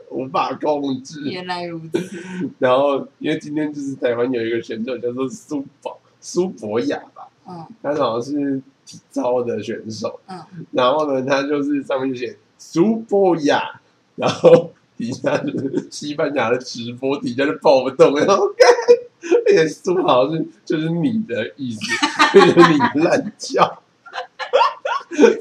S1: 无法控制。
S2: 原来如此，
S1: 然后因为今天就是台湾有一个选手叫做苏宝苏博雅吧，
S2: 嗯
S1: 他好像是体操的选手，
S2: 嗯，
S1: 然后呢，他就是上面就写苏博亚，然后底下就是西班牙的直播，底下就暴动，然后看，而且苏好像是就是你的意思，就是你烂叫。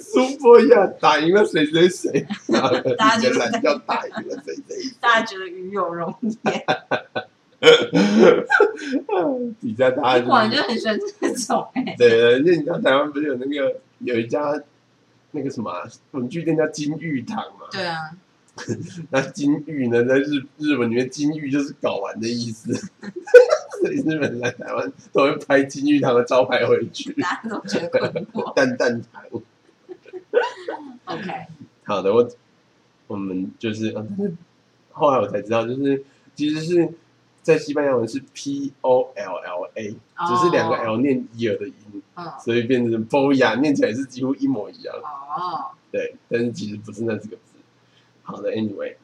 S1: 苏波亚打赢了谁谁谁，然后
S2: 大家就
S1: 你的懒觉打赢了谁谁谁。
S2: 大家觉得与有容颜，
S1: 底下大家
S2: 然就很喜欢这种哎、
S1: 对，因为你知道台湾不是有那个有一家那个什么啊文具店叫金玉堂嘛？
S2: 对啊，
S1: 那金玉呢，在日日本里面金玉就是搞完的意思，所以日本人来台湾都会拍金玉堂的招牌回去，
S2: 大家都觉得困惑。
S1: 蛋蛋堂。
S2: OK，
S1: 好的，我我们就是，呃但是后来我才知道，就是其实是在西班牙文是 P O L L A，只是两个 L 念伊尔的音，
S2: 嗯，
S1: 所以变成 Boya，念起来是几乎一模一样。
S2: 哦，
S1: 对，但是其实不是那四个字。好的，Anyway，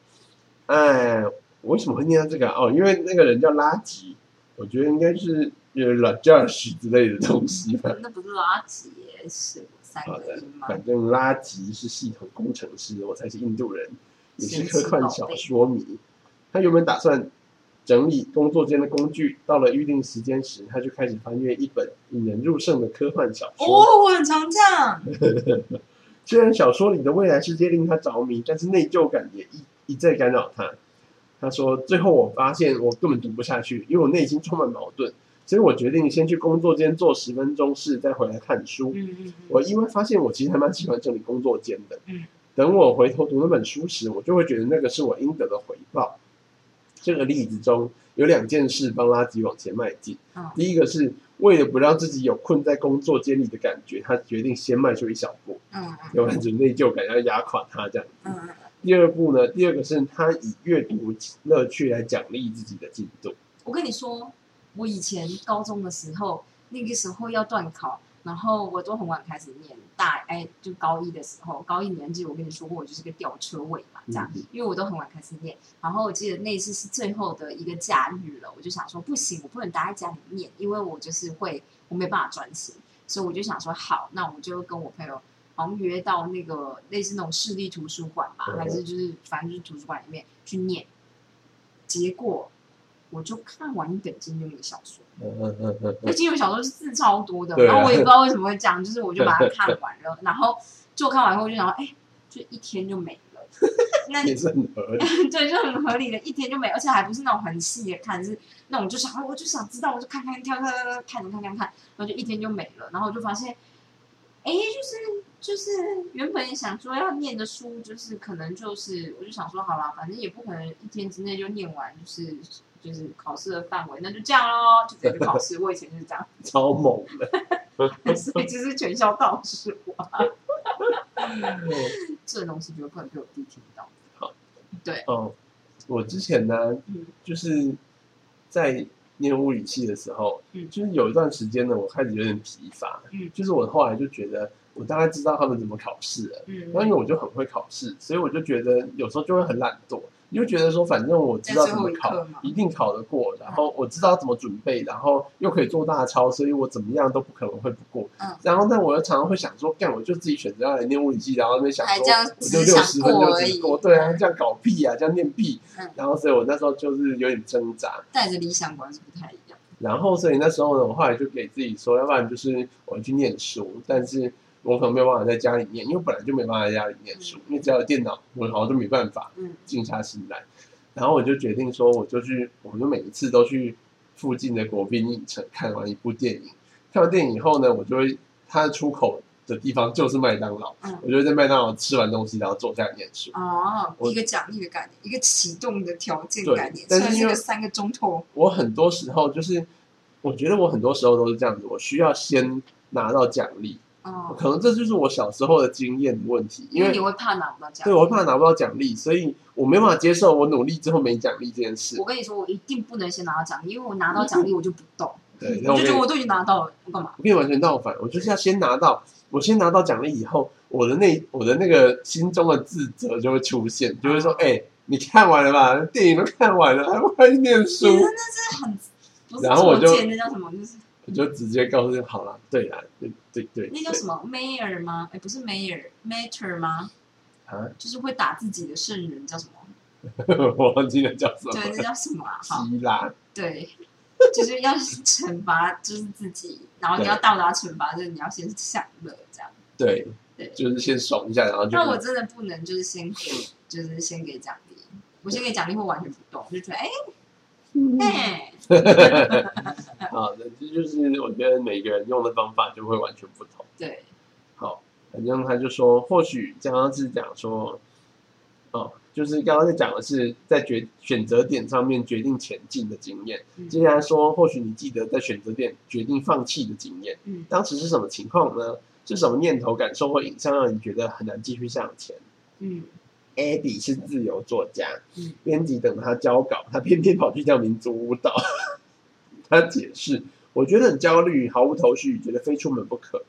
S1: 哎，我为什么会念到这个啊？哦，因为那个人叫拉吉，我觉得应该是呃 La Josh 之类的东西吧。
S2: 那不是垃圾耶，是三
S1: 好的
S2: 个音，吗？
S1: 反正拉吉是系统工程师，我才是印度人，也是科幻小说迷。他原本打算整理工作间的工具，到了预定时间时，他就开始翻阅一本引人入胜的科幻小说。
S2: 哦，我很常这样。
S1: 虽然小说里的未来世界令他着迷，但是内疚感也一一再干扰他。他说：“最后我发现我根本读不下去，因为我内心充满矛盾，所以我决定先去工作间做十分钟事，再回来看书。
S2: 嗯嗯嗯，
S1: 我因为发现，我其实还蛮喜欢整理工作间的。
S2: 嗯，
S1: 等我回头读那本书时，我就会觉得那个是我应得的回报。这个例子中有两件事帮拉吉往前迈进。
S2: 嗯
S1: 第一个是为了不让自己有困在工作间里的感觉，他决定先迈出一小步，
S2: 嗯嗯
S1: 要不然就内疚感要压垮他这样。
S2: 子嗯，
S1: 第二步呢，第二个是他以阅读乐趣来奖励自己的进度。
S2: 我跟你说，我以前高中的时候，那个时候要断考，然后我都很晚开始念，大哎就高一的时候，高一年级我跟你说过，我就是个吊车尾嘛，这样，
S1: 嗯
S2: 因为我都很晚开始念，然后我记得那一次是最后的一个假日了，我就想说不行，我不能待在家里念，因为我就是会我没办法专心，所以我就想说好，那我就跟我朋友。好像约到那个类似那种市立图书馆吧，
S1: 嗯
S2: 还是就是反正就是图书馆里面去念，结果我就看完一本金庸的小说，
S1: 嗯嗯嗯嗯
S2: 那金庸小说是字超多的，然后我也不知道为什么会这样，就是我就把它 看完了，然后就看完以后我就想说，哎，就一天就没了。那
S1: 也是很合理。
S2: 对，就很合理的，一天就没，而且还不是那种很细的看，是那种就想，我就想知道，我就看看跳跳跳跳看着看看看，然后就一天就没了，然后我就发现，哎，就是就是原本想说要念的书，就是可能就是，我就想说，好了，反正也不可能一天之内就念完，就是就是考试的范围，那就这样喽，就直接去考试。我以前就是这样，
S1: 超猛的。
S2: 所以就是全校倒数啊，这东西绝对不能被我弟听到。
S1: 对哦，我之前呢，
S2: 嗯
S1: 就是在念物理系的时候，
S2: 嗯
S1: 就是有一段时间呢，我开始有点疲乏，
S2: 嗯
S1: 就是我后来就觉得，我大概知道他们怎么考试了，
S2: 嗯
S1: 然后因为我就很会考试，所以我就觉得有时候就会很懒惰，你就觉得说，反正我知道怎么考
S2: 一，
S1: 一定考得过，然后我知道怎么准备，然后又可以做大抄，所以我怎么样都不可能会不过。
S2: 嗯
S1: 然后但我又常常会想说，干，我就自己选择要来念物理系，然后那边想说，我就六十分就只过，对啊，这样搞屁啊，这样念屁。
S2: 嗯
S1: 然后所以我那时候就是有点挣扎，
S2: 带着理想果然是不太一样。
S1: 然后所以那时候呢，我后来就给自己说，要不然就是我去念书，但是我可能没有办法在家里念，因为本来就没办法在家里念书，因为只要有电脑，我好像就没办法
S2: 嗯
S1: 静下心来。然后我就决定说，我就去，我就每一次都去附近的国宾影城看完一部电影。看完电影以后呢，我就会它的出口的地方就是麦当劳，
S2: 嗯
S1: 我就会在麦当劳吃完东西，然后坐下来念书。
S2: 哦，一个奖励的概念，一个启动的条件概念，
S1: 但是因为
S2: 这个三个钟头，
S1: 我很多时候就是，我觉得我很多时候都是这样子，我需要先拿到奖励，
S2: 哦，
S1: 可能这就是我小时候的经验问题，因为
S2: 你会怕拿不到奖。
S1: 对我会怕拿不到奖励，所以我没办法接受我努力之后没奖励这件事
S2: 我。跟你说，我一定不能先拿到奖励，因为我拿到奖励我就不动，
S1: 对，我
S2: 就觉得我都已经拿到了，我干嘛？
S1: 我跟你完全倒反，我就是要先拿到，我先拿到奖励以后，我的那我的那个心中的自责就会出现，就会说，哎、你看完了吧？电影都看完了，还不快去念书
S2: 你？真的是很是
S1: 然后我就
S2: 那叫什么？就是
S1: 我就直接告诉你，好了，对啦，对对对，
S2: 那叫什么 mayor 吗？哎，不是 mayor，matter 吗？
S1: 啊？
S2: 就是会打自己的圣人叫什么？
S1: 我忘记了叫什么
S2: 对，那，叫什么啊？好，
S1: 希腊。
S2: 对，就是要惩罚就是自己，然后你要到达惩罚，就是你要先享乐这样。
S1: 对
S2: 对，
S1: 就是先爽一下，然后就
S2: 那我真的不能就是先给，就是先给奖励，我先给奖励会完全不动，就觉得哎哎，
S1: 好 的，这就是我觉得每个人用的方法就会完全不同。
S2: 对，
S1: 好，反正他就说，或许刚刚是讲说，哦，就是刚刚在讲的是在决选择点上面决定前进的经验。
S2: 嗯
S1: 接下来说，或许你记得在选择点决定放弃的经验，
S2: 嗯
S1: 当时是什么情况呢？是什么念头、感受或影像让你觉得很难继续向前
S2: 嗯
S1: ？Eddie 是自由作家，
S2: 嗯
S1: 编辑等他交稿，他偏偏跑去跳民族舞蹈。他解释，我觉得很焦虑，毫无头绪，觉得非出门不可。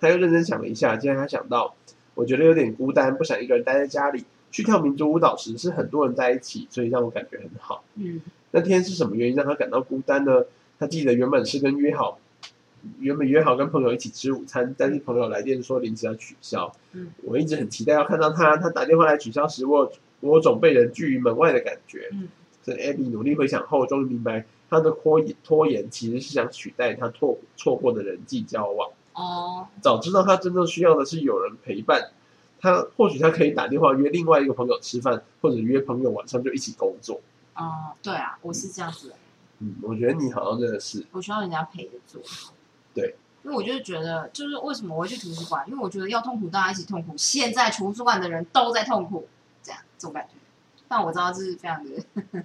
S1: 他又认真想了一下，竟然他想到，我觉得有点孤单，不想一个人待在家里。去跳民族舞蹈时是很多人在一起，所以让我感觉很好。
S2: 嗯
S1: 那天是什么原因让他感到孤单呢？他记得原本是跟约好，原本约好跟朋友一起吃午餐，但是朋友来电说临时要取消。
S2: 嗯，
S1: 我一直很期待要看到他，他打电话来取消时，我我有种被人拒于门外的感觉。
S2: 嗯，
S1: 所以 Abby 努力回想后，终于明白他的拖延拖延其实是想取代他错错过的人际交往。
S2: 哦
S1: 早知道他真正需要的是有人陪伴，他或许他可以打电话约另外一个朋友吃饭，或者约朋友晚上就一起工作。
S2: 哦，对啊，我是这样子的，
S1: 嗯，我觉得你好像真的是
S2: 我需要人家陪着做。
S1: 对，
S2: 因为我就是觉得，就是为什么我会去图书馆，因为我觉得要痛苦，大家一起痛苦。现在图书馆的人都在痛苦，这样这种感觉。但我知道这是非常的，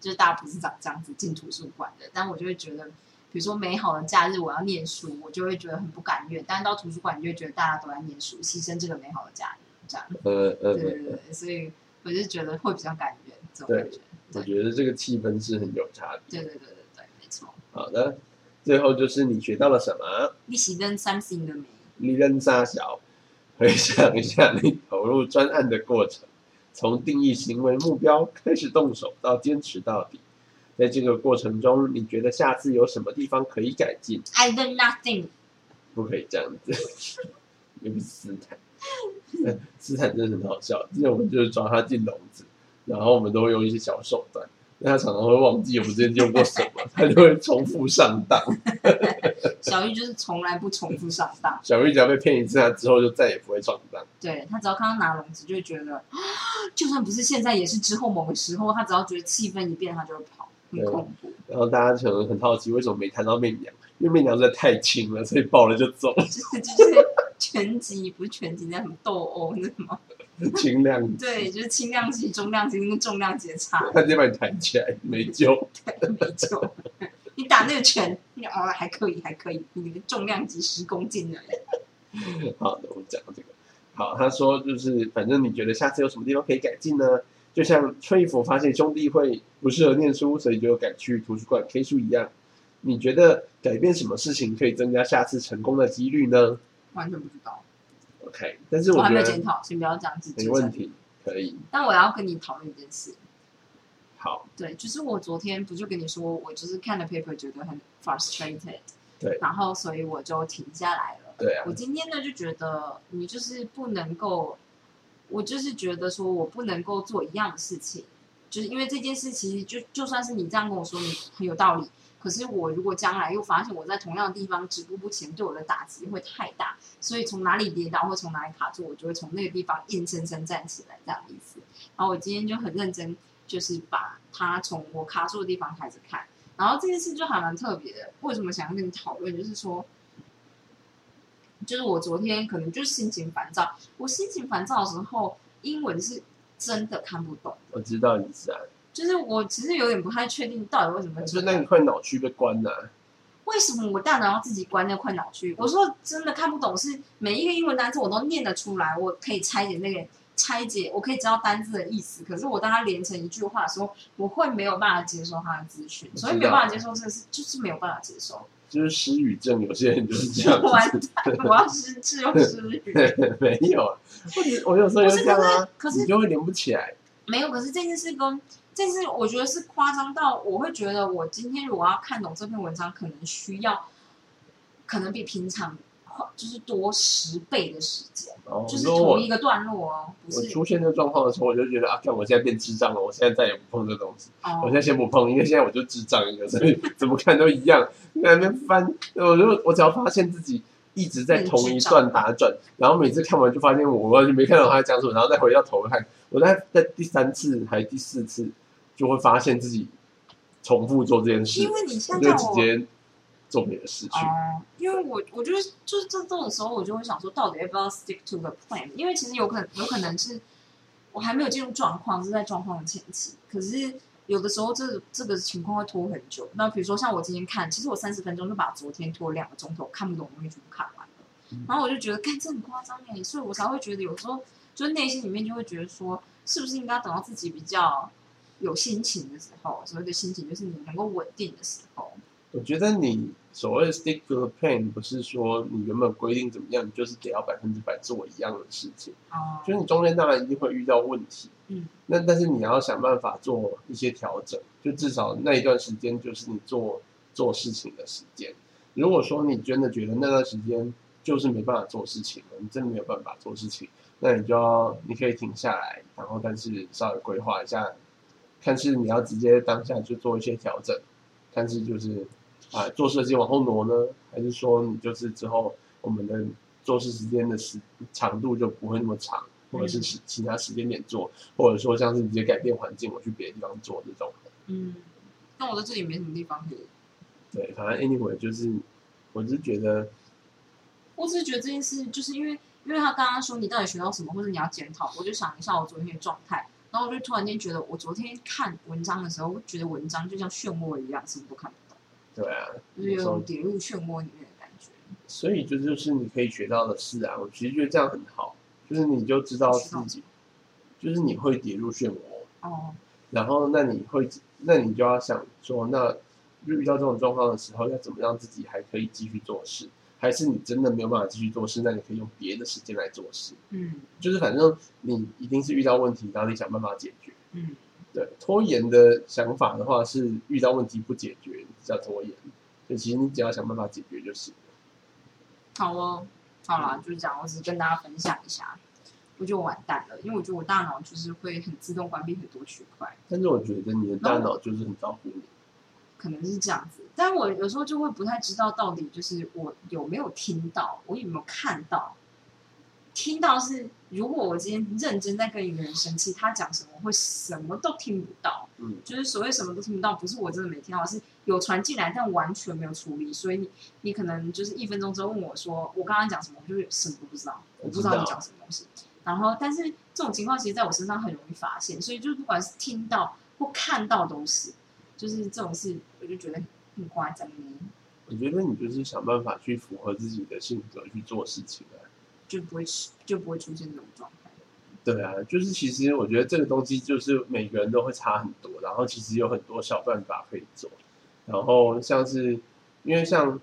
S2: 就是大家不是长这样子进图书馆的，但我就会觉得，比如说美好的假日我要念书，我就会觉得很不甘愿。但是到图书馆，你就会觉得大家都在念书，牺牲这个美好的假日，这样。
S1: 呃呃
S2: 对对对对，所以我就觉得会比较甘愿这种感觉。
S1: 我觉得这个气氛是很有差别。
S2: 对对对对对，没错。
S1: 好的，最后就是你学到了什么？
S2: 你喜欢 something 的没？
S1: 你认沙小，回想一下你投入专案的过程，从定义行为目标开始动手到坚持到底，在这个过程中，你觉得下次有什么地方可以改进
S2: ？I learn nothing。
S1: 不可以这样子，你不是斯坦，呃 斯坦真的很好笑。之前我们就是抓他进笼子，然后我们都会用一些小手段，他常常会忘记我们之前用过什么，他就会重复上当。
S2: 小玉就是从来不重复上当，
S1: 小玉只要被骗一次，他之后就再也不会上当。
S2: 对他只要看到拿笼子，就会觉得，啊 就算不是现在，也是之后某个时候，他只要觉得气氛一变，他就会跑，很恐怖。
S1: 然后大家可能很好奇，为什么没谈到媚娘？因为媚娘实在太轻了，所以爆了就走，
S2: 就是就是拳击不是拳击，那什么斗殴那什么，
S1: 轻量级。
S2: 对，就是轻量级、中量级跟重量级的差，
S1: 他直接把你抬起来，没救。
S2: 对，没救。你打那个拳，你哦还可以，还可以，你那个重量级十公斤而已。
S1: 好的，我讲到这个。好，他说就是，反正你觉得下次有什么地方可以改进呢？就像崔佛发现兄弟会不适合念书，所以就改去图书馆 K 书一样。你觉得改变什么事情可以增加下次成功的几率呢
S2: 完全不知道，
S1: ？OK，但是
S2: 我还没有检讨，先不要这样子。
S1: 没问。题，可以。
S2: 但我要跟你讨论一件事，
S1: 好，
S2: 对，就是我昨天不就跟你说，我就是看了 paper 觉得很 frustrated，
S1: 对
S2: 然后所以我就停下来了。
S1: 对啊
S2: 我，今天呢就觉得你就是不能够，我就是觉得说我不能够做一样的事情，就是因为这件事其实就就算是你这样跟我说，你很有道理。可是我如果将来又发现我在同样的地方止步不前，对我的打击会太大，所以从哪里跌倒或从哪里卡住，我就会从那个地方硬生生站起来，这样的意思。然后我今天就很认真，就是把它从我卡住的地方开始看。然后这件事就还蛮特别的，为什么想要跟你讨论？就是说，就是我昨天可能就是心情烦躁，我心情烦躁的时候，英文是真的看不懂，
S1: 我知道意思啊。
S2: 就是我其实有点不太确定到底为什么。
S1: 就那你快脑区被关了、
S2: 为什么我大脑要自己关那块脑区？我说真的看不懂，是每一个英文单词我都念得出来，我可以拆解那个拆解，我可以知道单字的意思。可是我当它连成一句话的时候，我会没有办法接受它的资讯，所以没有办法接受这个是就是没有办法接受。
S1: 就是失语症，有些人就是这 样
S2: 完
S1: 子。
S2: 蛋，我要失智又失语。
S1: 没有啊，我我有时候也会这样啊，
S2: 可是
S1: 你就会连不起来。
S2: 没有，可是这件事跟这件事，我觉得是夸张到我会觉得，我今天如果要看懂这篇文章，可能需要，可能比平常花就是多十倍的时间，
S1: 哦，
S2: 就是同一个段落哦，不是
S1: 我出现这个状况的时候，我就觉得啊，看我现在变智障了，我现在再也不碰这东西。我现
S2: 哦，
S1: 在先不碰，因为现在我就智障一个，所以 怎么看都一样。在那边翻，我就我只要发现自己一直在同一段打转，然后每次看完就发现我完全没看到他在讲什么，然后再回到头看，我在在第三次还第四次就会发现自己重复做这件事
S2: 因，为你
S1: 我
S2: 现在
S1: 就直接做别的事去。
S2: 哦，因为我我觉得就是这这种时候，我就会想说，到底要不要 stick to the plan？因为其实有可能有可能是我还没有进入状况，是在状况的前期。可是有的时候这这个情况会拖很久。那比如说像我今天看，其实我三十分钟就把昨天拖两个钟头看不懂的东西全部看完了，
S1: 嗯
S2: 然后我就觉得，干这很夸张哎，所以我才会觉得有时候就是内心里面就会觉得说，是不是应该等到自己比较有心情的时候，所谓的心情就是你能够稳定的时候。
S1: 我觉得你所谓的 stick to the plan，不是说你原本规定怎么样，你就是得要百分之百做一样的事情。
S2: 哦，
S1: 就是你中间当然一定会遇到问题，
S2: 嗯，
S1: 那但是你要想办法做一些调整，就至少那一段时间就是你做做事情的时间。如果说你真的觉得那段时间就是没办法做事情了，你真的没有办法做事情，那你就要你可以停下来，然后但是稍微规划一下，看是你要直接当下就做一些调整，看是就是啊做设计往后挪呢，还是说你就是之后我们的做事时间的时长度就不会那么长，或者是其其他时间点做，或者说像是直接改变环境，我去别的地方做这种。
S2: 嗯，那我在这里没什么地方可以。
S1: 对，反正 anyway 就是，我是觉得，
S2: 我只是觉得这件事，就是因为因为他刚刚说你到底学到什么，或者你要检讨，我就想一下我昨天的状态，然后我就突然间觉得，我昨天看文章的时候，我觉得文章就像漩涡一样，什么都看不懂，
S1: 对啊，
S2: 就是有种跌入漩涡里面的感觉。
S1: 所以这就是你可以学到的事啊。我其实觉得这样很好，就是你就知道自己，就是你会跌入漩涡，
S2: 哦，
S1: 然后那你会，那你就要想说，那遇到这种状况的时候，要怎么让自己还可以继续做事？还是你真的没有办法继续做事，那你可以用别的时间来做事。
S2: 嗯
S1: 就是反正你一定是遇到问题，然后你想办法解决。
S2: 嗯，
S1: 对，拖延的想法的话是遇到问题不解决叫拖延，所以其实你只要想办法解决就行了。
S2: 好哦，好啦，就是这样，我只是跟大家分享一下。我觉得我完蛋了，因为我觉得我大脑就是会很自动关闭很多区块。
S1: 但是我觉得你的大脑就是很照顾你，
S2: 可能是这样子，但我有时候就会不太知道到底就是我有没有听到，我有没有看到。听到是，如果我今天认真在跟一个人生气，他讲什么我会什么都听不到，
S1: 嗯，
S2: 就是所谓什么都听不到，不是我真的没听到，是有传进来，但完全没有处理。所以你你可能就是一分钟之后问我说，我刚刚讲什么，我就什么都不知道，我不知道你讲什么东西。然后，但是这种情况其实在我身上很容易发现，所以就是不管是听到或看到都是，就是这种事，我就觉得很夸张呢，
S1: 我觉得你就是想办法去符合自己的性格去做事情啊。
S2: 就不会就不会出现这种状态。
S1: 对啊，就是其实我觉得这个东西就是每个人都会差很多，然后其实有很多小办法可以做，然后像是因为像，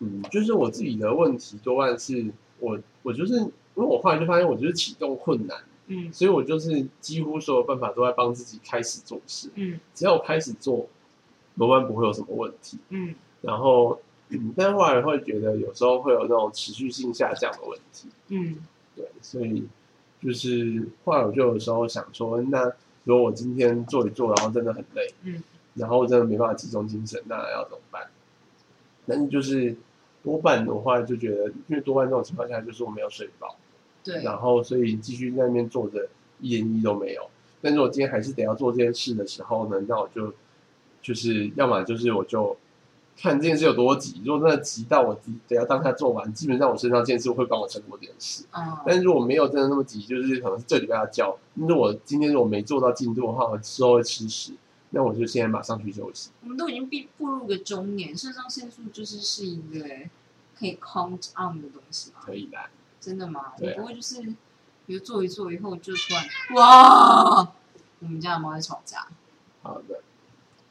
S1: 嗯，就是我自己的问题多半是我我就是因为我后来就发现我就是启动困难，
S2: 嗯
S1: 所以我就是几乎所有办法都在帮自己开始做事，
S2: 嗯
S1: 只要我开始做，多半不会有什么问题。
S2: 嗯
S1: 然后，嗯，但后来会觉得有时候会有那种持续性下降的问题。
S2: 嗯
S1: 对，所以就是后来我就有时候想说，那如果我今天做一做，然后真的很累，
S2: 嗯，
S1: 然后真的没办法集中精神，那要怎么办？但是就是多半的话，就觉得，因为多半这种情况下，就是我没有睡饱，
S2: 对，
S1: 然后所以继续在那边坐着，一点意义都没有。但是我今天还是得要做这件事的时候呢，那我就就是要么就是我就看这件事有多急，如果真的急到我自己得要当下做完，基本上我身上这件事会帮我撑过这件事。
S2: 嗯
S1: 但是如果没有真的那么急，就是可能是这礼拜要交，那我今天如果没做到进度的话，我之后会吃屎，那我就现在马上去休息。
S2: 我们都已经步步入个中年，肾上腺素就是是一个可以 count on 的东西吗？
S1: 可以的，
S2: 真的吗？你
S1: 对啊
S2: 不会就是，比如做一做以后就突然哇，我们家的猫在吵架，
S1: 好的，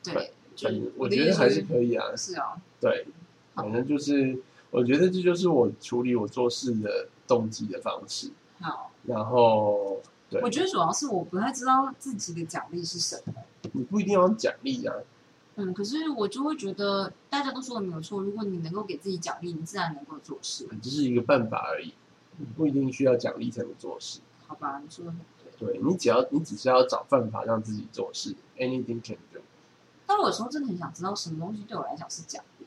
S2: 对，就
S1: 我觉得还是可以啊。
S2: 是啊，
S1: 对，反正就是我觉得这就是我处理我做事的动机的方式。
S2: 好，
S1: 然后，对，
S2: 我觉得主要是我不太知道自己的奖励是什么。
S1: 你不一定要奖励啊。
S2: 嗯，可是我就会觉得大家都说的没有错，如果你能够给自己奖励，你自然能够做事，
S1: 只是一个办法而已，你不一定需要奖励才能做事。
S2: 好吧？你说的很对。
S1: 对你只要你只是要找办法让自己做事，anything can。
S2: 但我有时候真的很想知道什么东西对我来讲是奖励，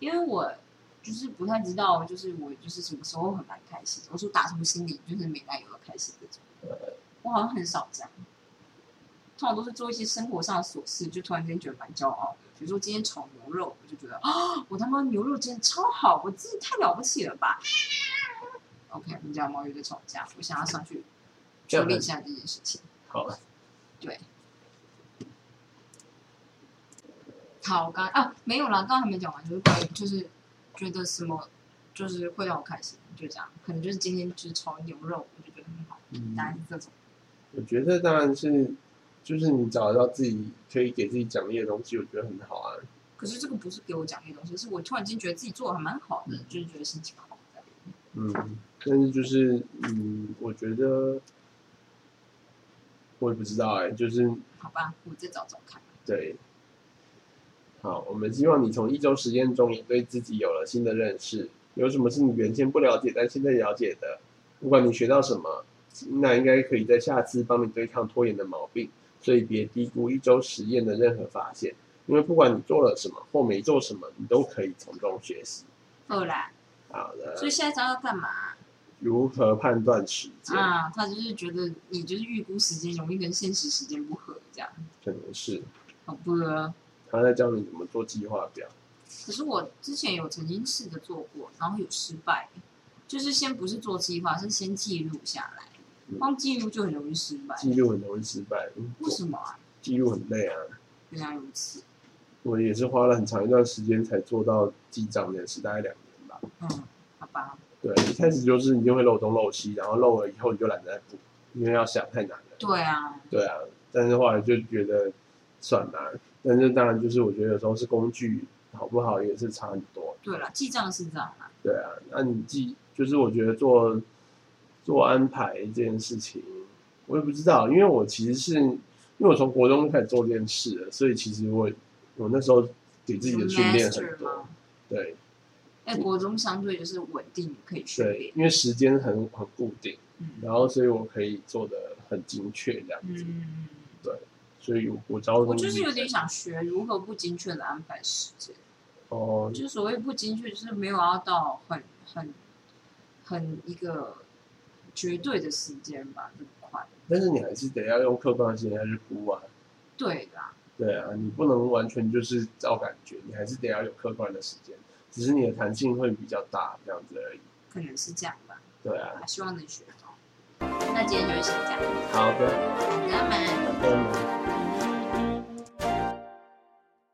S2: 因为我就是不太知道，就是我就是什么时候很蛮开心，我说打从心里就是没来由的开心这种。我好像很少这样，通常都是做一些生活上的琐事，就突然间觉得蛮骄傲的。比如说今天炒牛肉，我就觉得啊，我他妈牛肉真的超好，我自己太了不起了吧。OK，我们家猫又在吵架，我想要上去处理一下这件事情。
S1: 好，
S2: 对。好，我刚啊没有啦，刚刚还没讲完，就是关于就是觉得什么就是会让我开心，就这样，可能就是今天就是炒牛肉，我就觉得很好，
S1: 嗯
S2: 大概是这种。
S1: 我觉得当然是，就是你找得到自己可以给自己奖励的东西，我觉得很好啊。
S2: 可是这个不是给我奖励的东西，是我突然间觉得自己做的还蛮好的，就是觉得心情好。
S1: 嗯，但是就是嗯，我觉得我也不知道哎、就是
S2: 好吧，我再找找看。
S1: 对。好，我们希望你从一周实验中也对自己有了新的认识。有什么是你原先不了解但现在了解的？不管你学到什么，那应该可以在下次帮你对抗拖延的毛病。所以别低估一周实验的任何发现，因为不管你做了什么或没做什么，你都可以从中学习。
S2: 后来，
S1: 好的，
S2: 所以下一章要干嘛
S1: 如何判断时间？
S2: 啊？他就是觉得你就是预估时间容易跟现实时间不合，这样
S1: 可能是
S2: 好不啊？
S1: 他在教你怎么做计划表。
S2: 可是我之前有曾经试着做过，然后有失败，就是先不是做计划，是先记录下来，
S1: 嗯
S2: 光记录就很容易失败。
S1: 记录很容易失败，嗯
S2: 为什么啊？
S1: 记录很累啊。
S2: 原来如此。
S1: 我也是花了很长一段时间才做到记账这件事，大概两年吧。
S2: 嗯，好吧，
S1: 对，一开始就是你就会漏东漏西，然后漏了以后你就懒得再补，因为要想太难了。
S2: 对啊，
S1: 对啊，但是后来就觉得算了，但是当然就是我觉得有时候是工具好不好也是差很多。
S2: 对了，记账是这样啊。
S1: 对啊，那你记就是我觉得做做安排这件事情，我也不知道，因为我其实是因为我从国中就开始做这件事了，所以其实我我那时候给自己的训练很多
S2: 吗。？
S1: 对
S2: 哎，国中相对就是稳定，可以训
S1: 对
S2: 练，。
S1: 因为时间很很固定，
S2: 嗯
S1: 然后所以我可以做的很精确这样子，
S2: 嗯，
S1: 所以我我招
S2: 我就是有点想学如何不精确的安排时间。
S1: 哦，
S2: 就是所谓不精确，就是没有要到很很很一个绝对的时间吧，这么快。
S1: 但是你还是得要用客观的时间去估啊。
S2: 对啦，
S1: 对啊，你不能完全就是照感觉，你还是得要有客观的时间，只是你的弹性会比较大这样子而已。
S2: 可能是这样吧。
S1: 对啊，
S2: 希望能学到。那今天就是先这样，
S1: 好的，
S2: 好的吗？
S1: 好的。